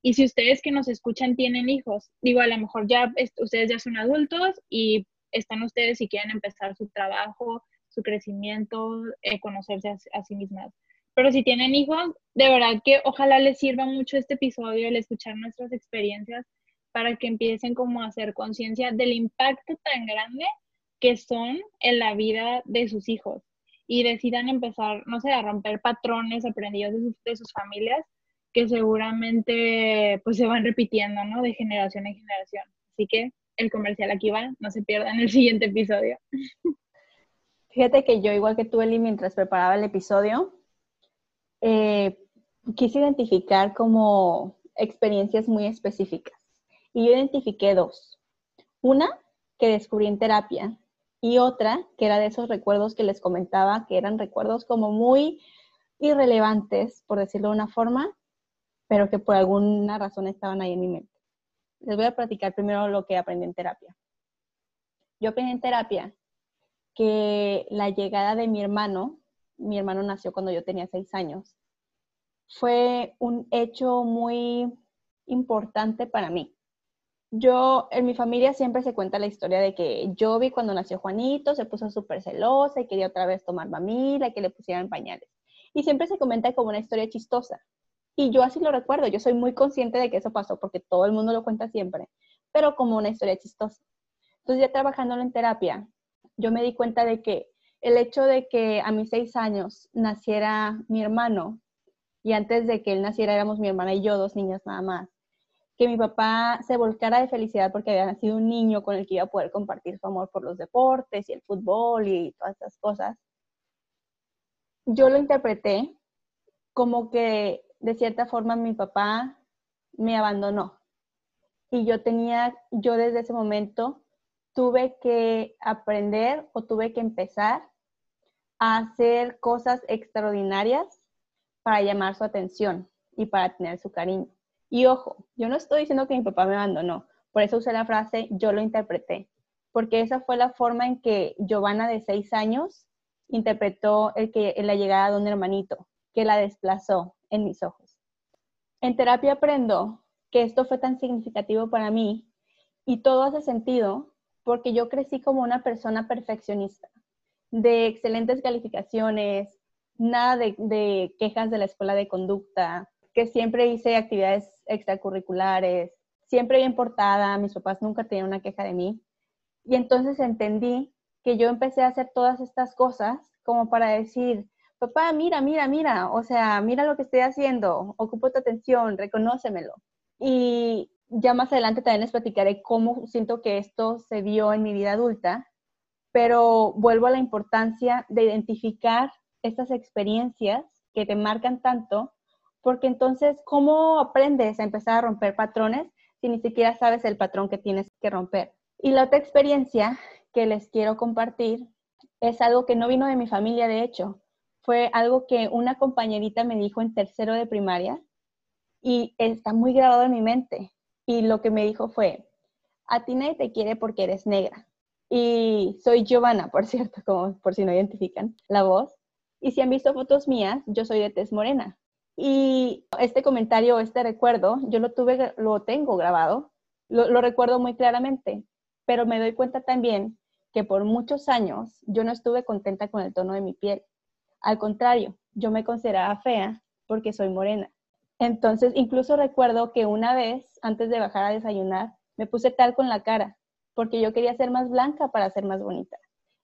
S5: Y si ustedes que nos escuchan tienen hijos, digo, a lo mejor ya ustedes ya son adultos y están ustedes si quieren empezar su trabajo, su crecimiento, eh, conocerse a sí mismas pero si tienen hijos, de verdad que ojalá les sirva mucho este episodio, el escuchar nuestras experiencias para que empiecen como a hacer conciencia del impacto tan grande que son en la vida de sus hijos y decidan empezar, no sé, a romper patrones aprendidos de sus, de sus familias que seguramente pues se van repitiendo, ¿no? De generación en generación. Así que el comercial aquí va, no se pierdan el siguiente episodio.
S7: Fíjate que yo, igual que tú, Eli, mientras preparaba el episodio, eh, quise identificar como experiencias muy específicas. Y yo identifiqué dos. Una que descubrí en terapia y otra que era de esos recuerdos que les comentaba, que eran recuerdos como muy irrelevantes, por decirlo de una forma, pero que por alguna razón estaban ahí en mi mente. Les voy a platicar primero lo que aprendí en terapia. Yo aprendí en terapia que la llegada de mi hermano mi hermano nació cuando yo tenía seis años, fue un hecho muy importante para mí. Yo, en mi familia siempre se cuenta la historia de que yo vi cuando nació Juanito, se puso súper celosa y quería otra vez tomar mamila, que le pusieran pañales. Y siempre se comenta como una historia chistosa. Y yo así lo recuerdo, yo soy muy consciente de que eso pasó porque todo el mundo lo cuenta siempre, pero como una historia chistosa. Entonces ya trabajándolo en terapia, yo me di cuenta de que el hecho de que a mis seis años naciera mi hermano y antes de que él naciera éramos mi hermana y yo, dos niñas nada más, que mi papá se volcara de felicidad porque había nacido un niño con el que iba a poder compartir su amor por los deportes y el fútbol y todas esas cosas. Yo lo interpreté como que de cierta forma mi papá me abandonó. Y yo tenía, yo desde ese momento tuve que aprender o tuve que empezar a hacer cosas extraordinarias para llamar su atención y para tener su cariño. Y ojo, yo no estoy diciendo que mi papá me abandonó, por eso usé la frase yo lo interpreté, porque esa fue la forma en que Giovanna de seis años interpretó el que, la llegada de un hermanito, que la desplazó en mis ojos. En terapia aprendo que esto fue tan significativo para mí y todo hace sentido porque yo crecí como una persona perfeccionista, de excelentes calificaciones, nada de, quejas de la escuela de conducta, siempre hice actividades extracurriculares, siempre bien portada, mis papás nunca tenían una queja de mí. Y entonces entendí que yo empecé a hacer todas estas cosas como para decir, papá, mira, mira, mira, o sea, mira lo que estoy haciendo, ocupo tu atención, reconócemelo. Y ya más adelante también les platicaré cómo siento que esto se vio en mi vida adulta, pero vuelvo a la importancia de identificar estas experiencias que te marcan tanto, porque entonces, ¿cómo aprendes a empezar a romper patrones si ni siquiera sabes el patrón que tienes que romper? Y la otra experiencia que les quiero compartir es algo que no vino de mi familia, de hecho, fue algo que una compañerita me dijo en tercero de primaria y está muy grabado en mi mente. Y lo que me dijo fue, a ti te quiere porque eres negra. Y soy Giovanna, por cierto, como por si no identifican la voz. Y si han visto fotos mías, yo soy de tez morena. Y este comentario, este recuerdo, yo lo tuve, lo tengo grabado, lo, recuerdo muy claramente, pero me doy cuenta también que por muchos años yo no estuve contenta con el tono de mi piel. Al contrario, yo me consideraba fea porque soy morena. Entonces, incluso recuerdo que una vez, antes de bajar a desayunar, me puse tal con la cara, porque yo quería ser más blanca para ser más bonita.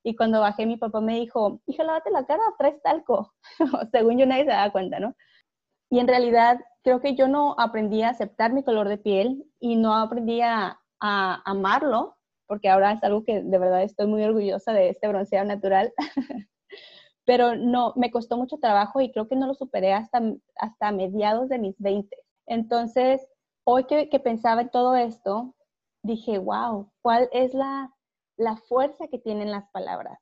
S7: Y cuando bajé, mi papá me dijo, hija, lávate la cara, traes talco. Según yo, nadie se daba cuenta, ¿no? Y en realidad, creo que yo no aprendí a aceptar mi color de piel y no aprendí a, amarlo, porque ahora es algo que de verdad estoy muy orgullosa de este bronceado natural. pero no, me costó mucho trabajo y creo que no lo superé hasta, hasta mediados de mis 20. Entonces, hoy que, que pensaba en todo esto, dije, wow, ¿cuál es la, la fuerza que tienen las palabras?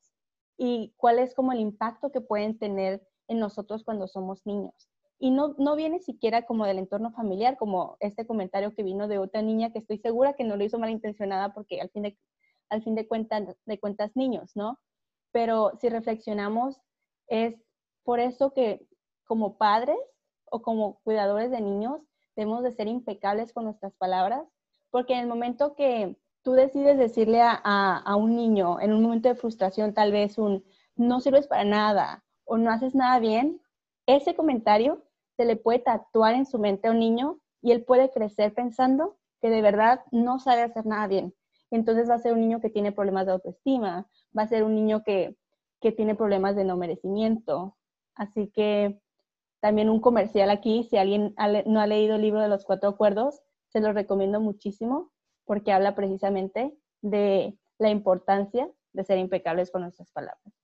S7: Y cuál es como el impacto que pueden tener en nosotros cuando somos niños. Y no, no viene siquiera como del entorno familiar, como este comentario que vino de otra niña que estoy segura que no lo hizo malintencionada porque al fin de, al fin de, cuentas, de cuentas niños, ¿no? Pero si reflexionamos, es por eso que como padres o como cuidadores de niños debemos de ser impecables con nuestras palabras, porque en el momento que tú decides decirle a, un niño, en un momento de frustración tal vez un no sirves para nada o no haces nada bien, ese comentario se le puede tatuar en su mente a un niño y él puede crecer pensando que de verdad no sabe hacer nada bien. Entonces va a ser un niño que tiene problemas de autoestima, va a ser un niño que que tiene problemas de no merecimiento. Así que también un comercial aquí, si alguien no ha leído el libro de los cuatro acuerdos, se lo recomiendo muchísimo porque habla precisamente de la importancia de ser impecables con nuestras palabras.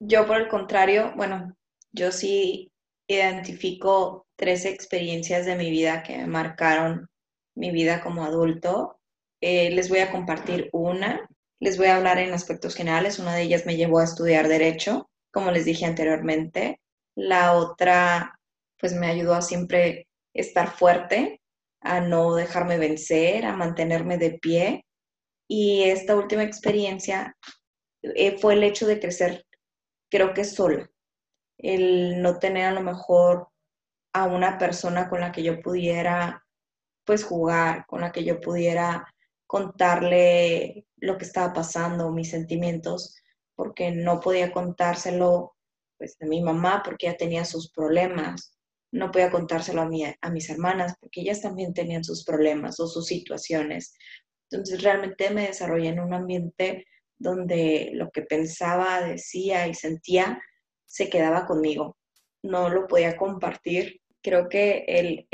S6: Yo por el contrario, bueno, yo sí identifico tres experiencias de mi vida que me marcaron mi vida como adulto. Eh, les voy a compartir una les voy a hablar en aspectos generales. Una de ellas me llevó a estudiar derecho, como les dije anteriormente. La otra, pues me ayudó a siempre estar fuerte, a no dejarme vencer, a mantenerme de pie. Y esta última experiencia eh, fue el hecho de crecer, creo que sola. El no tener a lo mejor a una persona con la que yo pudiera pues jugar, con la que yo pudiera contarle lo que estaba pasando, mis sentimientos, porque no podía contárselo pues, a mi mamá porque ella tenía sus problemas, no podía contárselo a, mi, a mis hermanas porque ellas también tenían sus problemas o sus situaciones, Entonces realmente me desarrollé en un ambiente donde lo que pensaba, decía y sentía se quedaba conmigo. No lo podía compartir. Creo que el,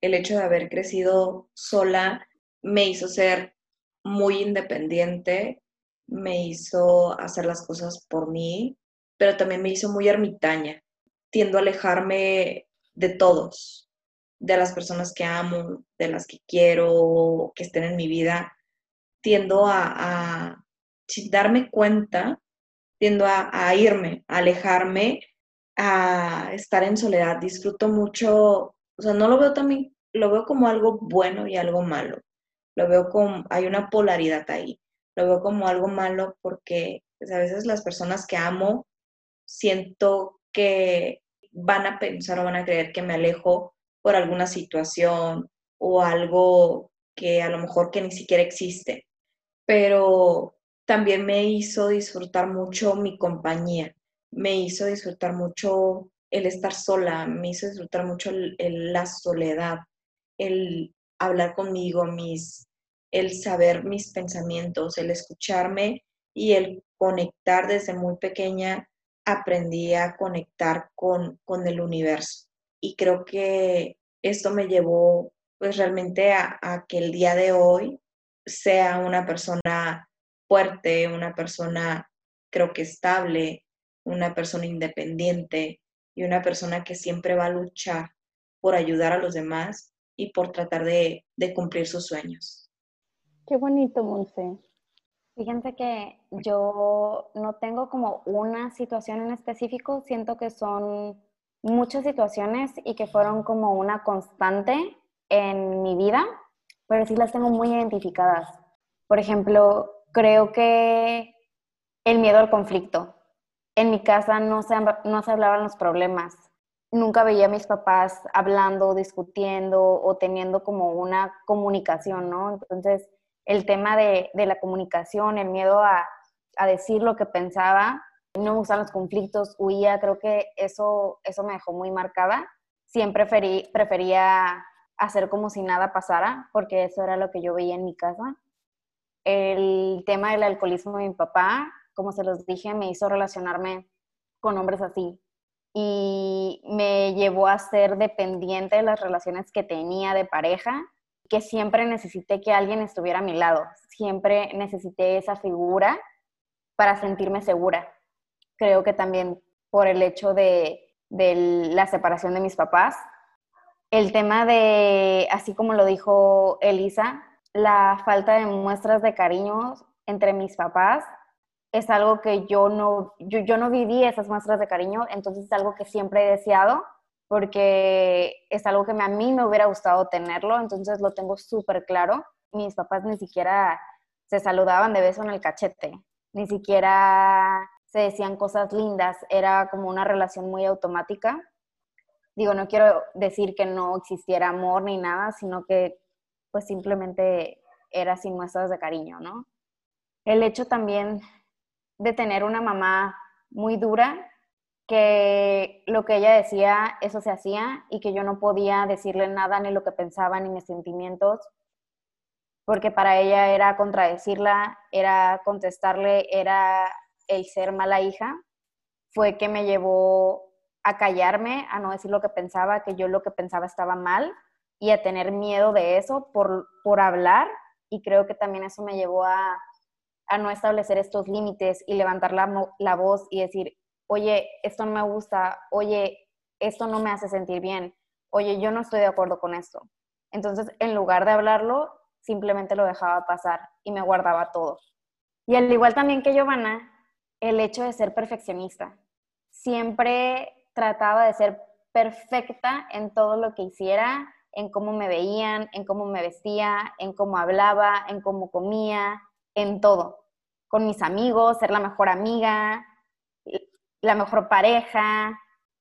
S6: el hecho de haber crecido sola me hizo ser muy independiente, me hizo hacer las cosas por mí, pero también me hizo muy ermitaña. Tiendo a alejarme de todos, de las personas que amo, de las que quiero, que estén en mi vida. Tiendo a, darme cuenta, tiendo a, irme, a alejarme, a estar en soledad. Disfruto mucho, o sea, no lo veo también, lo veo como algo bueno y algo malo. Lo veo como, hay una polaridad ahí. Lo veo como algo malo porque pues, a veces las personas que amo siento que van a pensar o van a creer que me alejo por alguna situación o algo que a lo mejor que ni siquiera existe. Pero también me hizo disfrutar mucho mi compañía, me hizo disfrutar mucho el estar sola, me hizo disfrutar mucho la soledad, el hablar conmigo, mis, el saber mis pensamientos, el escucharme y el conectar desde muy pequeña, aprendí a conectar con, con el universo. Y creo que esto me llevó pues realmente a que el día de hoy sea una persona fuerte, una persona creo que estable, una persona independiente y una persona que siempre va a luchar por ayudar a los demás y por tratar de, cumplir sus sueños.
S7: Qué bonito, Monse.
S4: Fíjense que yo no tengo como una situación en específico, siento que son muchas situaciones y que fueron como una constante en mi vida, pero sí las tengo muy identificadas. Por ejemplo, creo que el miedo al conflicto. En mi casa no se, no se hablaban los problemas. Nunca veía a mis papás hablando, discutiendo o teniendo como una comunicación, ¿no? Entonces, el tema de, de la comunicación, el miedo a, a, decir lo que pensaba, no me gustan los conflictos, huía, creo que eso, eso me dejó muy marcada. Siempre preferí, prefería hacer como si nada pasara, porque eso era lo que yo veía en mi casa el tema del alcoholismo de mi papá, como se los dije, me hizo relacionarme con hombres así y me llevó a ser dependiente de las relaciones que tenía de pareja, que siempre necesité que alguien estuviera a mi lado, siempre necesité esa figura para sentirme segura. Creo que también por el hecho de, de la separación de mis papás, el tema de, así como lo dijo Elisa, la falta de muestras de cariño entre mis papás es algo que yo no, yo, no viví esas muestras de cariño, entonces es algo que siempre he deseado porque es algo que a mí me hubiera gustado tenerlo, entonces lo tengo súper claro. Mis papás ni siquiera se saludaban de beso en el cachete, ni siquiera se decían cosas lindas, era como una relación muy automática. Digo, no quiero decir que no existiera amor ni nada, sino que pues simplemente era sin muestras de cariño, ¿no? El hecho también de tener una mamá muy dura, que lo que ella decía, eso se hacía y que yo no podía decirle nada ni lo que pensaba ni mis sentimientos, porque para ella era contradecirla, era contestarle, era el ser mala hija, fue que me llevó a callarme, a no decir lo que pensaba, que yo lo que pensaba estaba mal y a tener miedo de eso por, por hablar y creo que también eso me llevó a, a no establecer estos límites y levantar la, la voz y decir, oye, esto no me gusta, oye, esto no me hace sentir bien, oye, yo no estoy de acuerdo con esto. Entonces, en lugar de hablarlo, simplemente lo dejaba pasar y me guardaba todo. Y al igual también que Giovanna, el hecho de ser perfeccionista. Siempre trataba de ser perfecta en todo lo que hiciera, en cómo me veían, en cómo me vestía, en cómo hablaba, en cómo comía, en todo. Con mis amigos, ser la mejor amiga, la mejor pareja.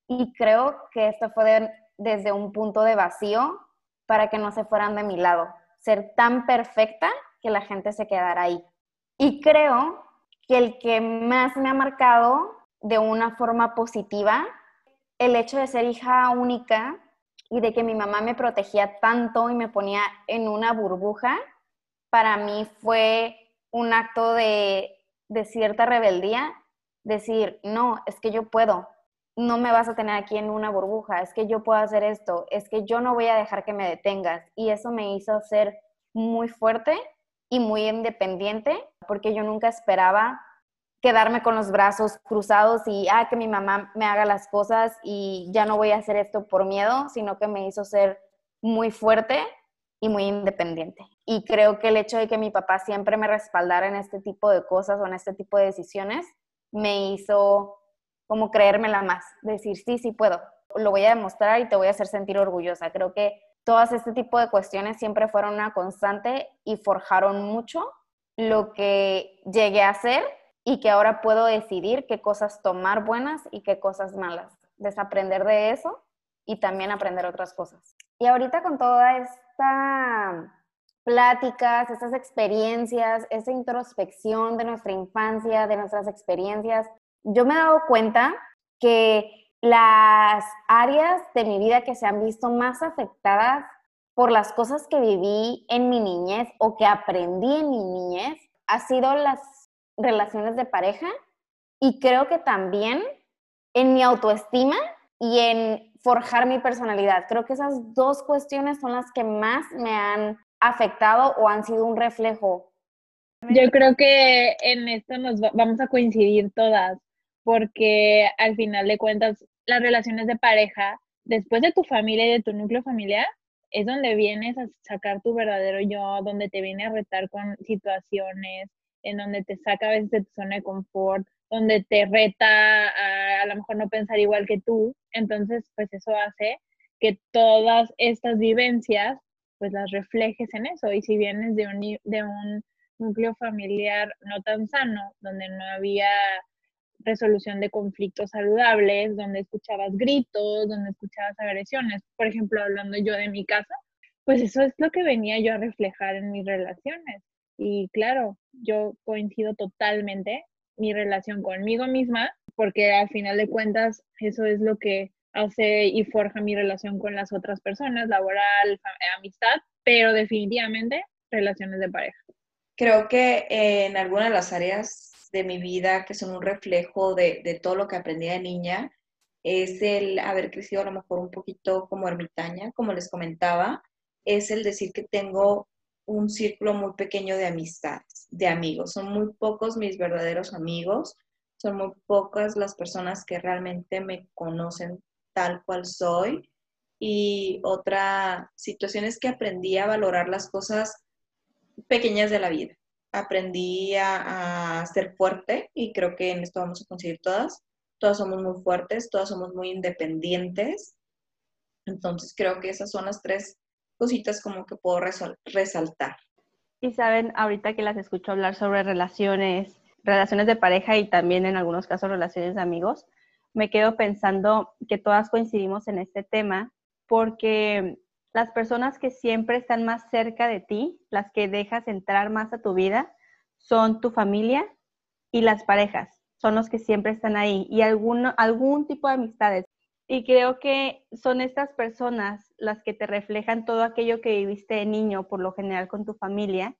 S4: Y creo que esto fue desde un punto de vacío para que no se fueran de mi lado. Ser tan perfecta que la gente se quedara ahí. Y creo que el que más me ha marcado de una forma positiva, el hecho de ser hija única y de que mi mamá me protegía tanto y me ponía en una burbuja, para mí fue un acto de, de cierta rebeldía, decir, no, es que yo puedo, no me vas a tener aquí en una burbuja, es que yo puedo hacer esto, es que yo no voy a dejar que me detengas. Y eso me hizo ser muy fuerte y muy independiente, porque yo nunca esperaba quedarme con los brazos cruzados y, ah, que mi mamá me haga las cosas y ya no voy a hacer esto por miedo, sino que me hizo ser muy fuerte y muy independiente. Y creo que el hecho de que mi papá siempre me respaldara en este tipo de cosas o en este tipo de decisiones me hizo como creérmela más, decir, sí, sí puedo, lo voy a demostrar y te voy a hacer sentir orgullosa. Creo que todas este tipo de cuestiones siempre fueron una constante y forjaron mucho lo que llegué a hacer y que ahora puedo decidir qué cosas tomar buenas y qué cosas malas. Desaprender de eso y también aprender otras cosas. Y ahorita con toda esta pláticas, estas experiencias, esa introspección de nuestra infancia, de nuestras experiencias, yo me he dado cuenta que las áreas de mi vida que se han visto más afectadas por las cosas que viví en mi niñez o que aprendí en mi niñez ha sido las relaciones de pareja y creo que también en mi autoestima y en forjar mi personalidad. Creo que esas dos cuestiones son las que más me han afectado o han sido un reflejo.
S5: Yo creo que en esto nos vamos a coincidir todas, porque al final de cuentas las relaciones de pareja, después de tu familia y de tu núcleo familiar, es donde vienes a sacar tu verdadero yo, donde te viene a retar con situaciones, en donde te saca a veces de tu zona de confort, donde te reta a a lo mejor no pensar igual que tú. Entonces, pues eso hace que todas estas vivencias, pues las reflejes en eso. Y si vienes de un, de un núcleo familiar no tan sano, donde no había resolución de conflictos saludables, donde escuchabas gritos, donde escuchabas agresiones. Por ejemplo, hablando yo de mi casa, pues eso es lo que venía yo a reflejar en mis relaciones. Y claro, yo coincido totalmente mi relación conmigo misma, porque al final de cuentas eso es lo que hace y forja mi relación con las otras personas, laboral, amistad, pero definitivamente relaciones de pareja.
S6: Creo que en algunas de las áreas de mi vida que son un reflejo de, de, todo lo que aprendí de niña es el haber crecido a lo mejor un poquito como ermitaña, como les comentaba, es el decir que tengo un círculo muy pequeño de amistades, de amigos. Son muy pocos mis verdaderos amigos, son muy pocas las personas que realmente me conocen tal cual soy. Y otra situación es que aprendí a valorar las cosas pequeñas de la vida aprendí a, ser fuerte y creo que en esto vamos a conseguir todas. Todas somos muy fuertes, todas somos muy independientes. Entonces creo que esas son las tres cositas como que puedo resaltar.
S7: Y saben, ahorita que las escucho hablar sobre relaciones, relaciones de pareja y también en algunos casos relaciones de amigos, me quedo pensando que todas coincidimos en este tema porque las personas que siempre están más cerca de ti, las que dejas entrar más a tu vida, son tu familia y las parejas. Son los que siempre están ahí y algún, algún tipo de amistades. Y creo que son estas personas las que te reflejan todo aquello que viviste de niño, por lo general con tu familia,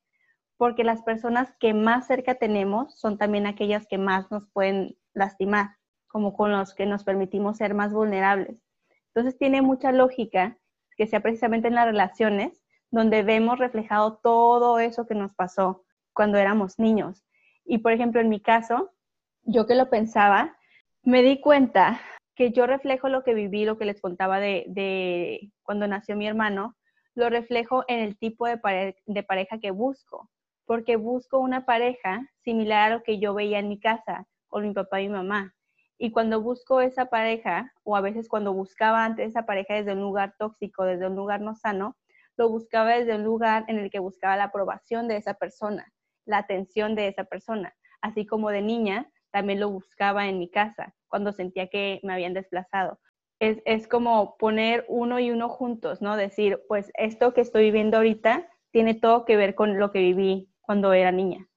S7: porque las personas que más cerca tenemos son también aquellas que más nos pueden lastimar, como con los que nos permitimos ser más vulnerables. Entonces tiene mucha lógica que sea precisamente en las relaciones donde vemos reflejado todo eso que nos pasó cuando éramos niños. Y por ejemplo, en mi caso, yo que lo pensaba, me di cuenta que yo reflejo lo que viví, lo que les contaba de, cuando nació mi hermano, lo reflejo en el tipo de, de pareja que busco, porque busco una pareja similar a lo que yo veía en mi casa con mi papá y mi mamá. Y cuando busco esa pareja, o a veces cuando buscaba antes esa pareja desde un lugar tóxico, desde un lugar no sano, lo buscaba desde un lugar en el que buscaba la aprobación de esa persona, la atención de esa persona. Así como de niña, también lo buscaba en mi casa, cuando sentía que me habían desplazado. Es, es como poner uno y uno juntos, ¿no? Decir, pues esto que estoy viviendo ahorita tiene todo que ver con lo que viví cuando era niña.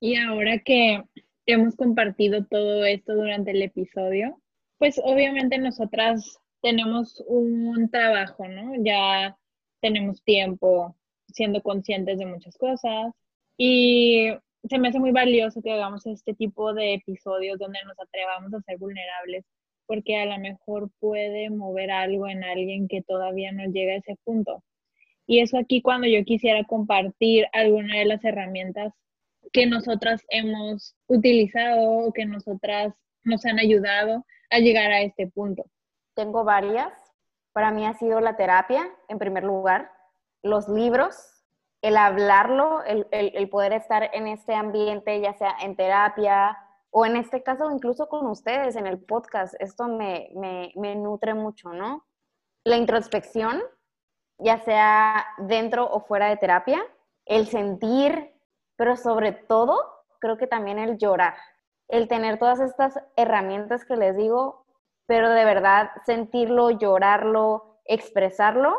S5: Y ahora que hemos compartido todo esto durante el episodio, pues obviamente nosotras tenemos un trabajo, ¿no? Ya tenemos tiempo siendo conscientes de muchas cosas. Y se me hace muy valioso que hagamos este tipo de episodios donde nos atrevamos a ser vulnerables, porque a lo mejor puede mover algo en alguien que todavía no llega a ese punto. Y eso aquí cuando yo quisiera compartir alguna de las herramientas que nosotras hemos utilizado o que nosotras nos han ayudado a llegar a este punto.
S4: Tengo varias. Para mí ha sido la terapia, en primer lugar, los libros, el hablarlo, el, el, poder estar en este ambiente, ya sea en terapia o en este caso incluso con ustedes en el podcast, esto me, me, me nutre mucho, ¿no? La introspección, ya sea dentro o fuera de terapia, el sentir, pero sobre todo creo que también el llorar, el tener todas estas herramientas que les digo, pero de verdad sentirlo, llorarlo, expresarlo,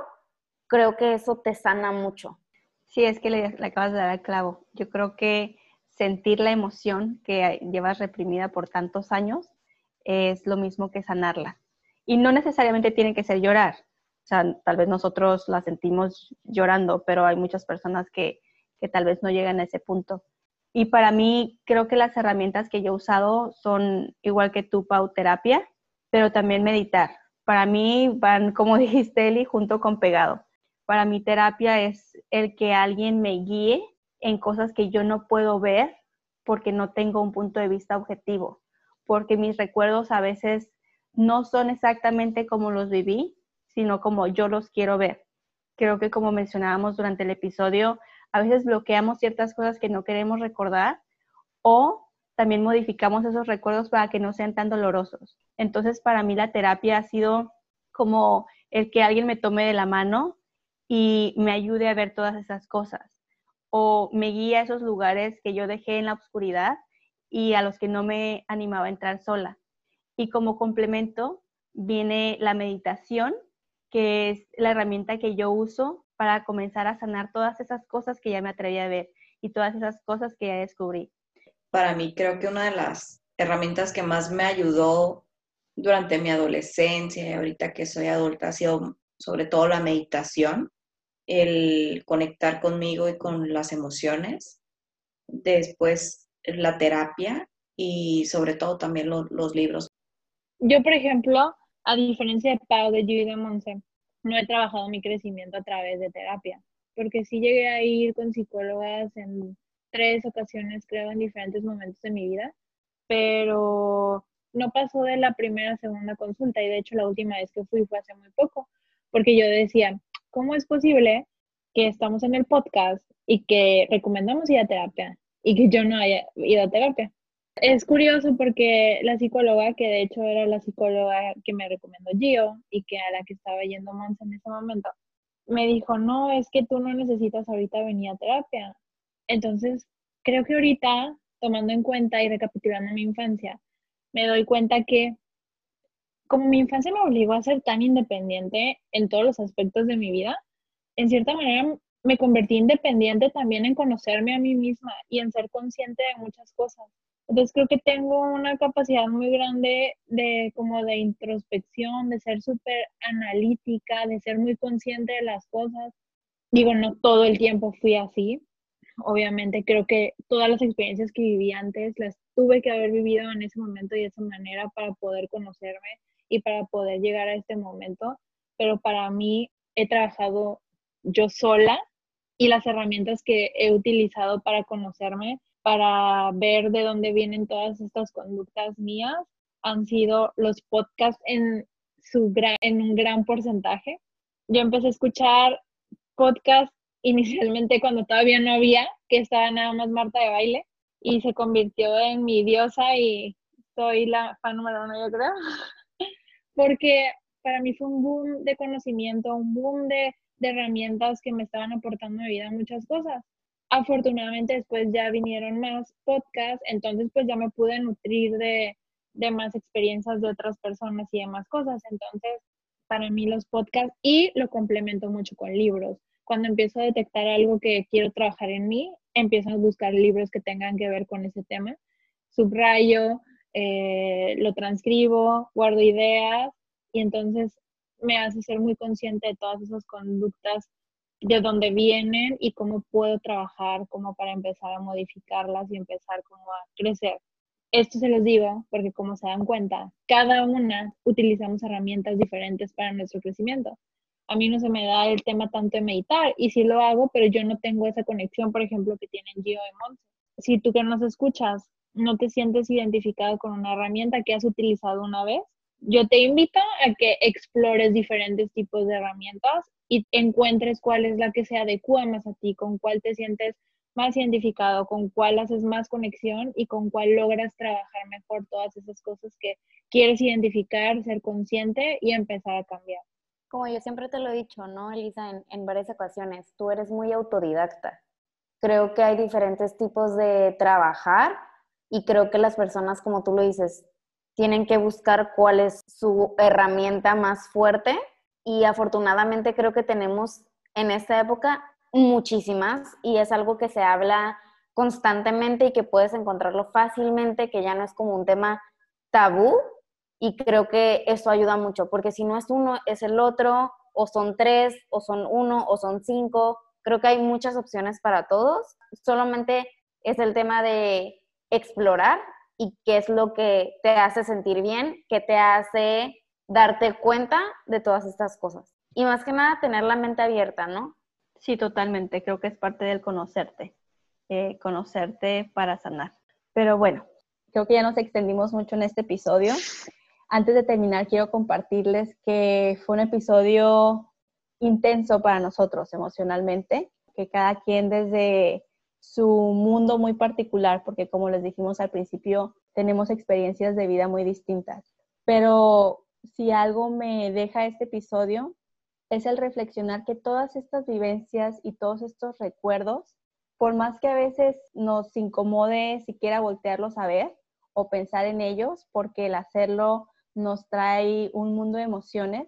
S4: creo que eso te sana mucho.
S7: Sí, es que le, acabas de dar el clavo. Yo creo que sentir la emoción que llevas reprimida por tantos años es lo mismo que sanarla. Y no necesariamente tiene que ser llorar. O sea, tal vez nosotros la sentimos llorando, pero hay muchas personas que, que tal vez no llegan a ese punto. Y para mí, creo que las herramientas que yo he usado son igual que tu Pau, terapia, pero también meditar. Para mí van, como dijiste, Eli, junto con pegado. Para mí terapia es el que alguien me guíe en cosas que yo no puedo ver porque no tengo un punto de vista objetivo, porque mis recuerdos a veces no son exactamente como los viví, sino como yo los quiero ver. Creo que como mencionábamos durante el episodio, a veces bloqueamos ciertas cosas que no queremos recordar o también modificamos esos recuerdos para que no sean tan dolorosos. Entonces, para mí la terapia ha sido como el que alguien me tome de la mano y me ayude a ver todas esas cosas. O me guía a esos lugares que yo dejé en la oscuridad y a los que no me animaba a entrar sola. Y como complemento viene la meditación, que es la herramienta que yo uso para comenzar a sanar todas esas cosas que ya me atreví a ver y todas esas cosas que ya descubrí.
S6: Para mí creo que una de las herramientas que más me ayudó durante mi adolescencia y ahorita que soy adulta ha sido sobre todo la meditación el conectar conmigo y con las emociones, después la terapia y sobre todo también los libros.
S5: Yo, por ejemplo, a diferencia de Pau, de Yo y de Monse, no he trabajado mi crecimiento a través de terapia, porque sí llegué a ir con psicólogas en tres ocasiones, creo, en diferentes momentos de mi vida, pero no pasó de la primera a segunda consulta y de hecho la última vez que fui fue hace muy poco, porque yo decía, ¿cómo es posible que estamos en el podcast y que recomendamos ir a terapia y que yo no haya ido a terapia? Es curioso porque la psicóloga, que de hecho era la psicóloga que me recomendó Gio y que a la que estaba yendo Monza en ese momento, me dijo, no, es que tú no necesitas ahorita venir a terapia. Entonces, creo que ahorita, tomando en cuenta y recapitulando mi infancia, me doy cuenta que como mi infancia me obligó a ser tan independiente en todos los aspectos de mi vida, en cierta manera me convertí independiente también en conocerme a mí misma y en ser consciente de muchas cosas. Entonces creo que tengo una capacidad muy grande de como de introspección, de ser súper analítica, de ser muy consciente de las cosas. Digo, no todo el tiempo fui así. Obviamente creo que todas las experiencias que viví antes las tuve que haber vivido en ese momento y esa manera para poder conocerme y para poder llegar a este momento, pero para mí he trabajado yo sola y las herramientas que he utilizado para conocerme, para ver de dónde vienen todas estas conductas mías, han sido los podcasts en, su en un gran porcentaje. Yo empecé a escuchar podcasts inicialmente cuando todavía no había, que estaba nada más Marta de baile, y se convirtió en mi diosa y soy la fan número uno, yo creo. Porque para mí fue un boom de conocimiento, un boom de, herramientas que me estaban aportando en mi vida muchas cosas. Afortunadamente después ya vinieron más podcasts, entonces pues ya me pude nutrir de, de más experiencias de otras personas y de más cosas. Entonces, para mí los podcasts y lo complemento mucho con libros. Cuando empiezo a detectar algo que quiero trabajar en mí, empiezo a buscar libros que tengan que ver con ese tema. Subrayo, eh, lo transcribo, guardo ideas y entonces me hace ser muy consciente de todas esas conductas de dónde vienen y cómo puedo trabajar como para empezar a modificarlas y empezar como a crecer. Esto se los digo porque como se dan cuenta, cada una utilizamos herramientas diferentes para nuestro crecimiento. A mí no se me da el tema tanto de meditar y sí lo hago, pero yo no tengo esa conexión, por ejemplo, que tienen Gio y Monse. Si tú que nos escuchas no te sientes identificado con una herramienta que has utilizado una vez, yo te invito a que explores diferentes tipos de herramientas y encuentres cuál es la que se adecua más a ti, con cuál te sientes más identificado, con cuál haces más conexión y con cuál logras trabajar mejor todas esas cosas que quieres identificar, ser consciente y empezar a cambiar.
S4: Como yo siempre te lo he dicho, ¿no, Elisa? En, en varias ocasiones, tú eres muy autodidacta. Creo que hay diferentes tipos de trabajar y creo que las personas, como tú lo dices, tienen que buscar cuál es su herramienta más fuerte. Y afortunadamente creo que tenemos en esta época muchísimas y es algo que se habla constantemente y que puedes encontrarlo fácilmente, que ya no es como un tema tabú. Y creo que eso ayuda mucho, porque si no es uno, es el otro, o son tres, o son uno, o son cinco, creo que hay muchas opciones para todos, solamente es el tema de explorar y qué es lo que te hace sentir bien, qué te hace darte cuenta de todas estas cosas. Y más que nada, tener la mente abierta, ¿no?
S7: Sí, totalmente. Creo que es parte del conocerte, eh, conocerte para sanar. Pero bueno, creo que ya nos extendimos mucho en este episodio. Antes de terminar, quiero compartirles que fue un episodio intenso para nosotros emocionalmente, que cada quien desde su mundo muy particular, porque como les dijimos al principio, tenemos experiencias de vida muy distintas. Pero si algo me deja este episodio es el reflexionar que todas estas vivencias y todos estos recuerdos, por más que a veces nos incomode siquiera voltearlos a ver o pensar en ellos, porque el hacerlo nos trae un mundo de emociones,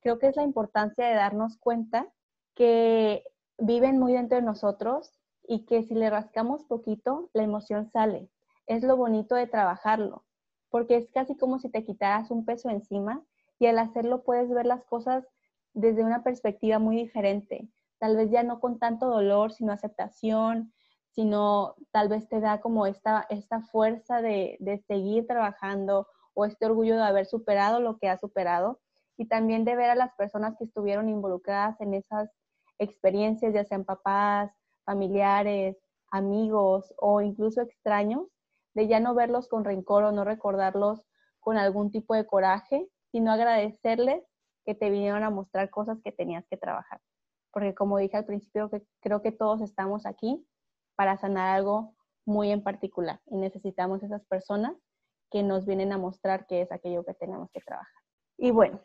S7: creo que es la importancia de darnos cuenta que viven muy dentro de nosotros y que si le rascamos poquito, la emoción sale. Es lo bonito de trabajarlo porque es casi como si te quitaras un peso encima y al hacerlo puedes ver las cosas desde una perspectiva muy diferente. Tal vez ya no con tanto dolor, sino aceptación, sino tal vez te da como esta, esta fuerza de, de seguir trabajando o este orgullo de haber superado lo que has superado y también de ver a las personas que estuvieron involucradas en esas experiencias, ya sean papás, familiares, amigos o incluso extraños, de ya no verlos con rencor o no recordarlos con algún tipo de coraje, sino agradecerles que te vinieron a mostrar cosas que tenías que trabajar. Porque como dije al principio, creo que todos estamos aquí para sanar algo muy en particular y necesitamos esas personas que nos vienen a mostrar qué es aquello que tenemos que trabajar. Y bueno,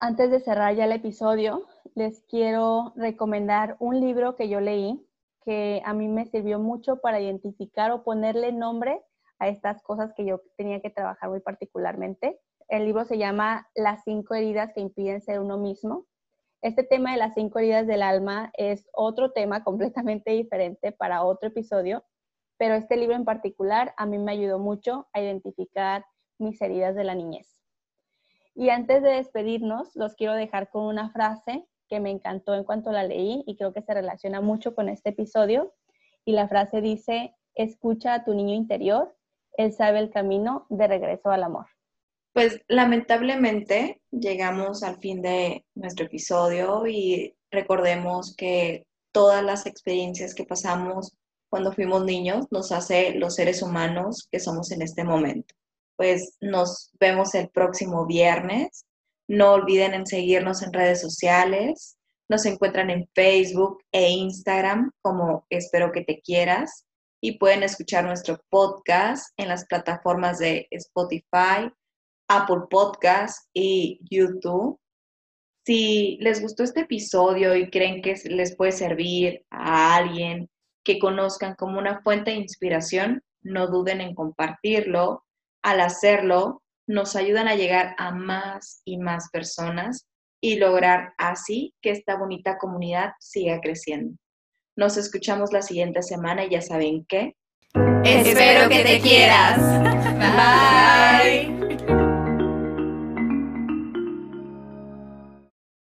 S7: antes de cerrar ya el episodio, les quiero recomendar un libro que yo leí que a mí me sirvió mucho para identificar o ponerle nombre a estas cosas que yo tenía que trabajar muy particularmente. El libro se llama Las cinco heridas que impiden ser uno mismo. Este tema de las cinco heridas del alma es otro tema completamente diferente para otro episodio, pero este libro en particular a mí me ayudó mucho a identificar mis heridas de la niñez. Y antes de despedirnos, los quiero dejar con una frase que me encantó en cuanto la leí y creo que se relaciona mucho con este episodio. Y la frase dice, escucha a tu niño interior él sabe el camino de regreso al amor.
S6: Pues lamentablemente llegamos al fin de nuestro episodio y recordemos que todas las experiencias que pasamos cuando fuimos niños nos hace los seres humanos que somos en este momento. Pues nos vemos el próximo viernes. No olviden en seguirnos en redes sociales. Nos encuentran en Facebook e Instagram como Espero que te quieras y pueden escuchar nuestro podcast en las plataformas de Spotify, Apple Podcast y YouTube. Si les gustó este episodio y creen que les puede servir a alguien que conozcan como una fuente de inspiración, no duden en compartirlo. Al hacerlo, nos ayudan a llegar a más y más personas y lograr así que esta bonita comunidad siga creciendo. Nos escuchamos la siguiente semana y ya saben qué.
S3: Espero que te quieras. Bye.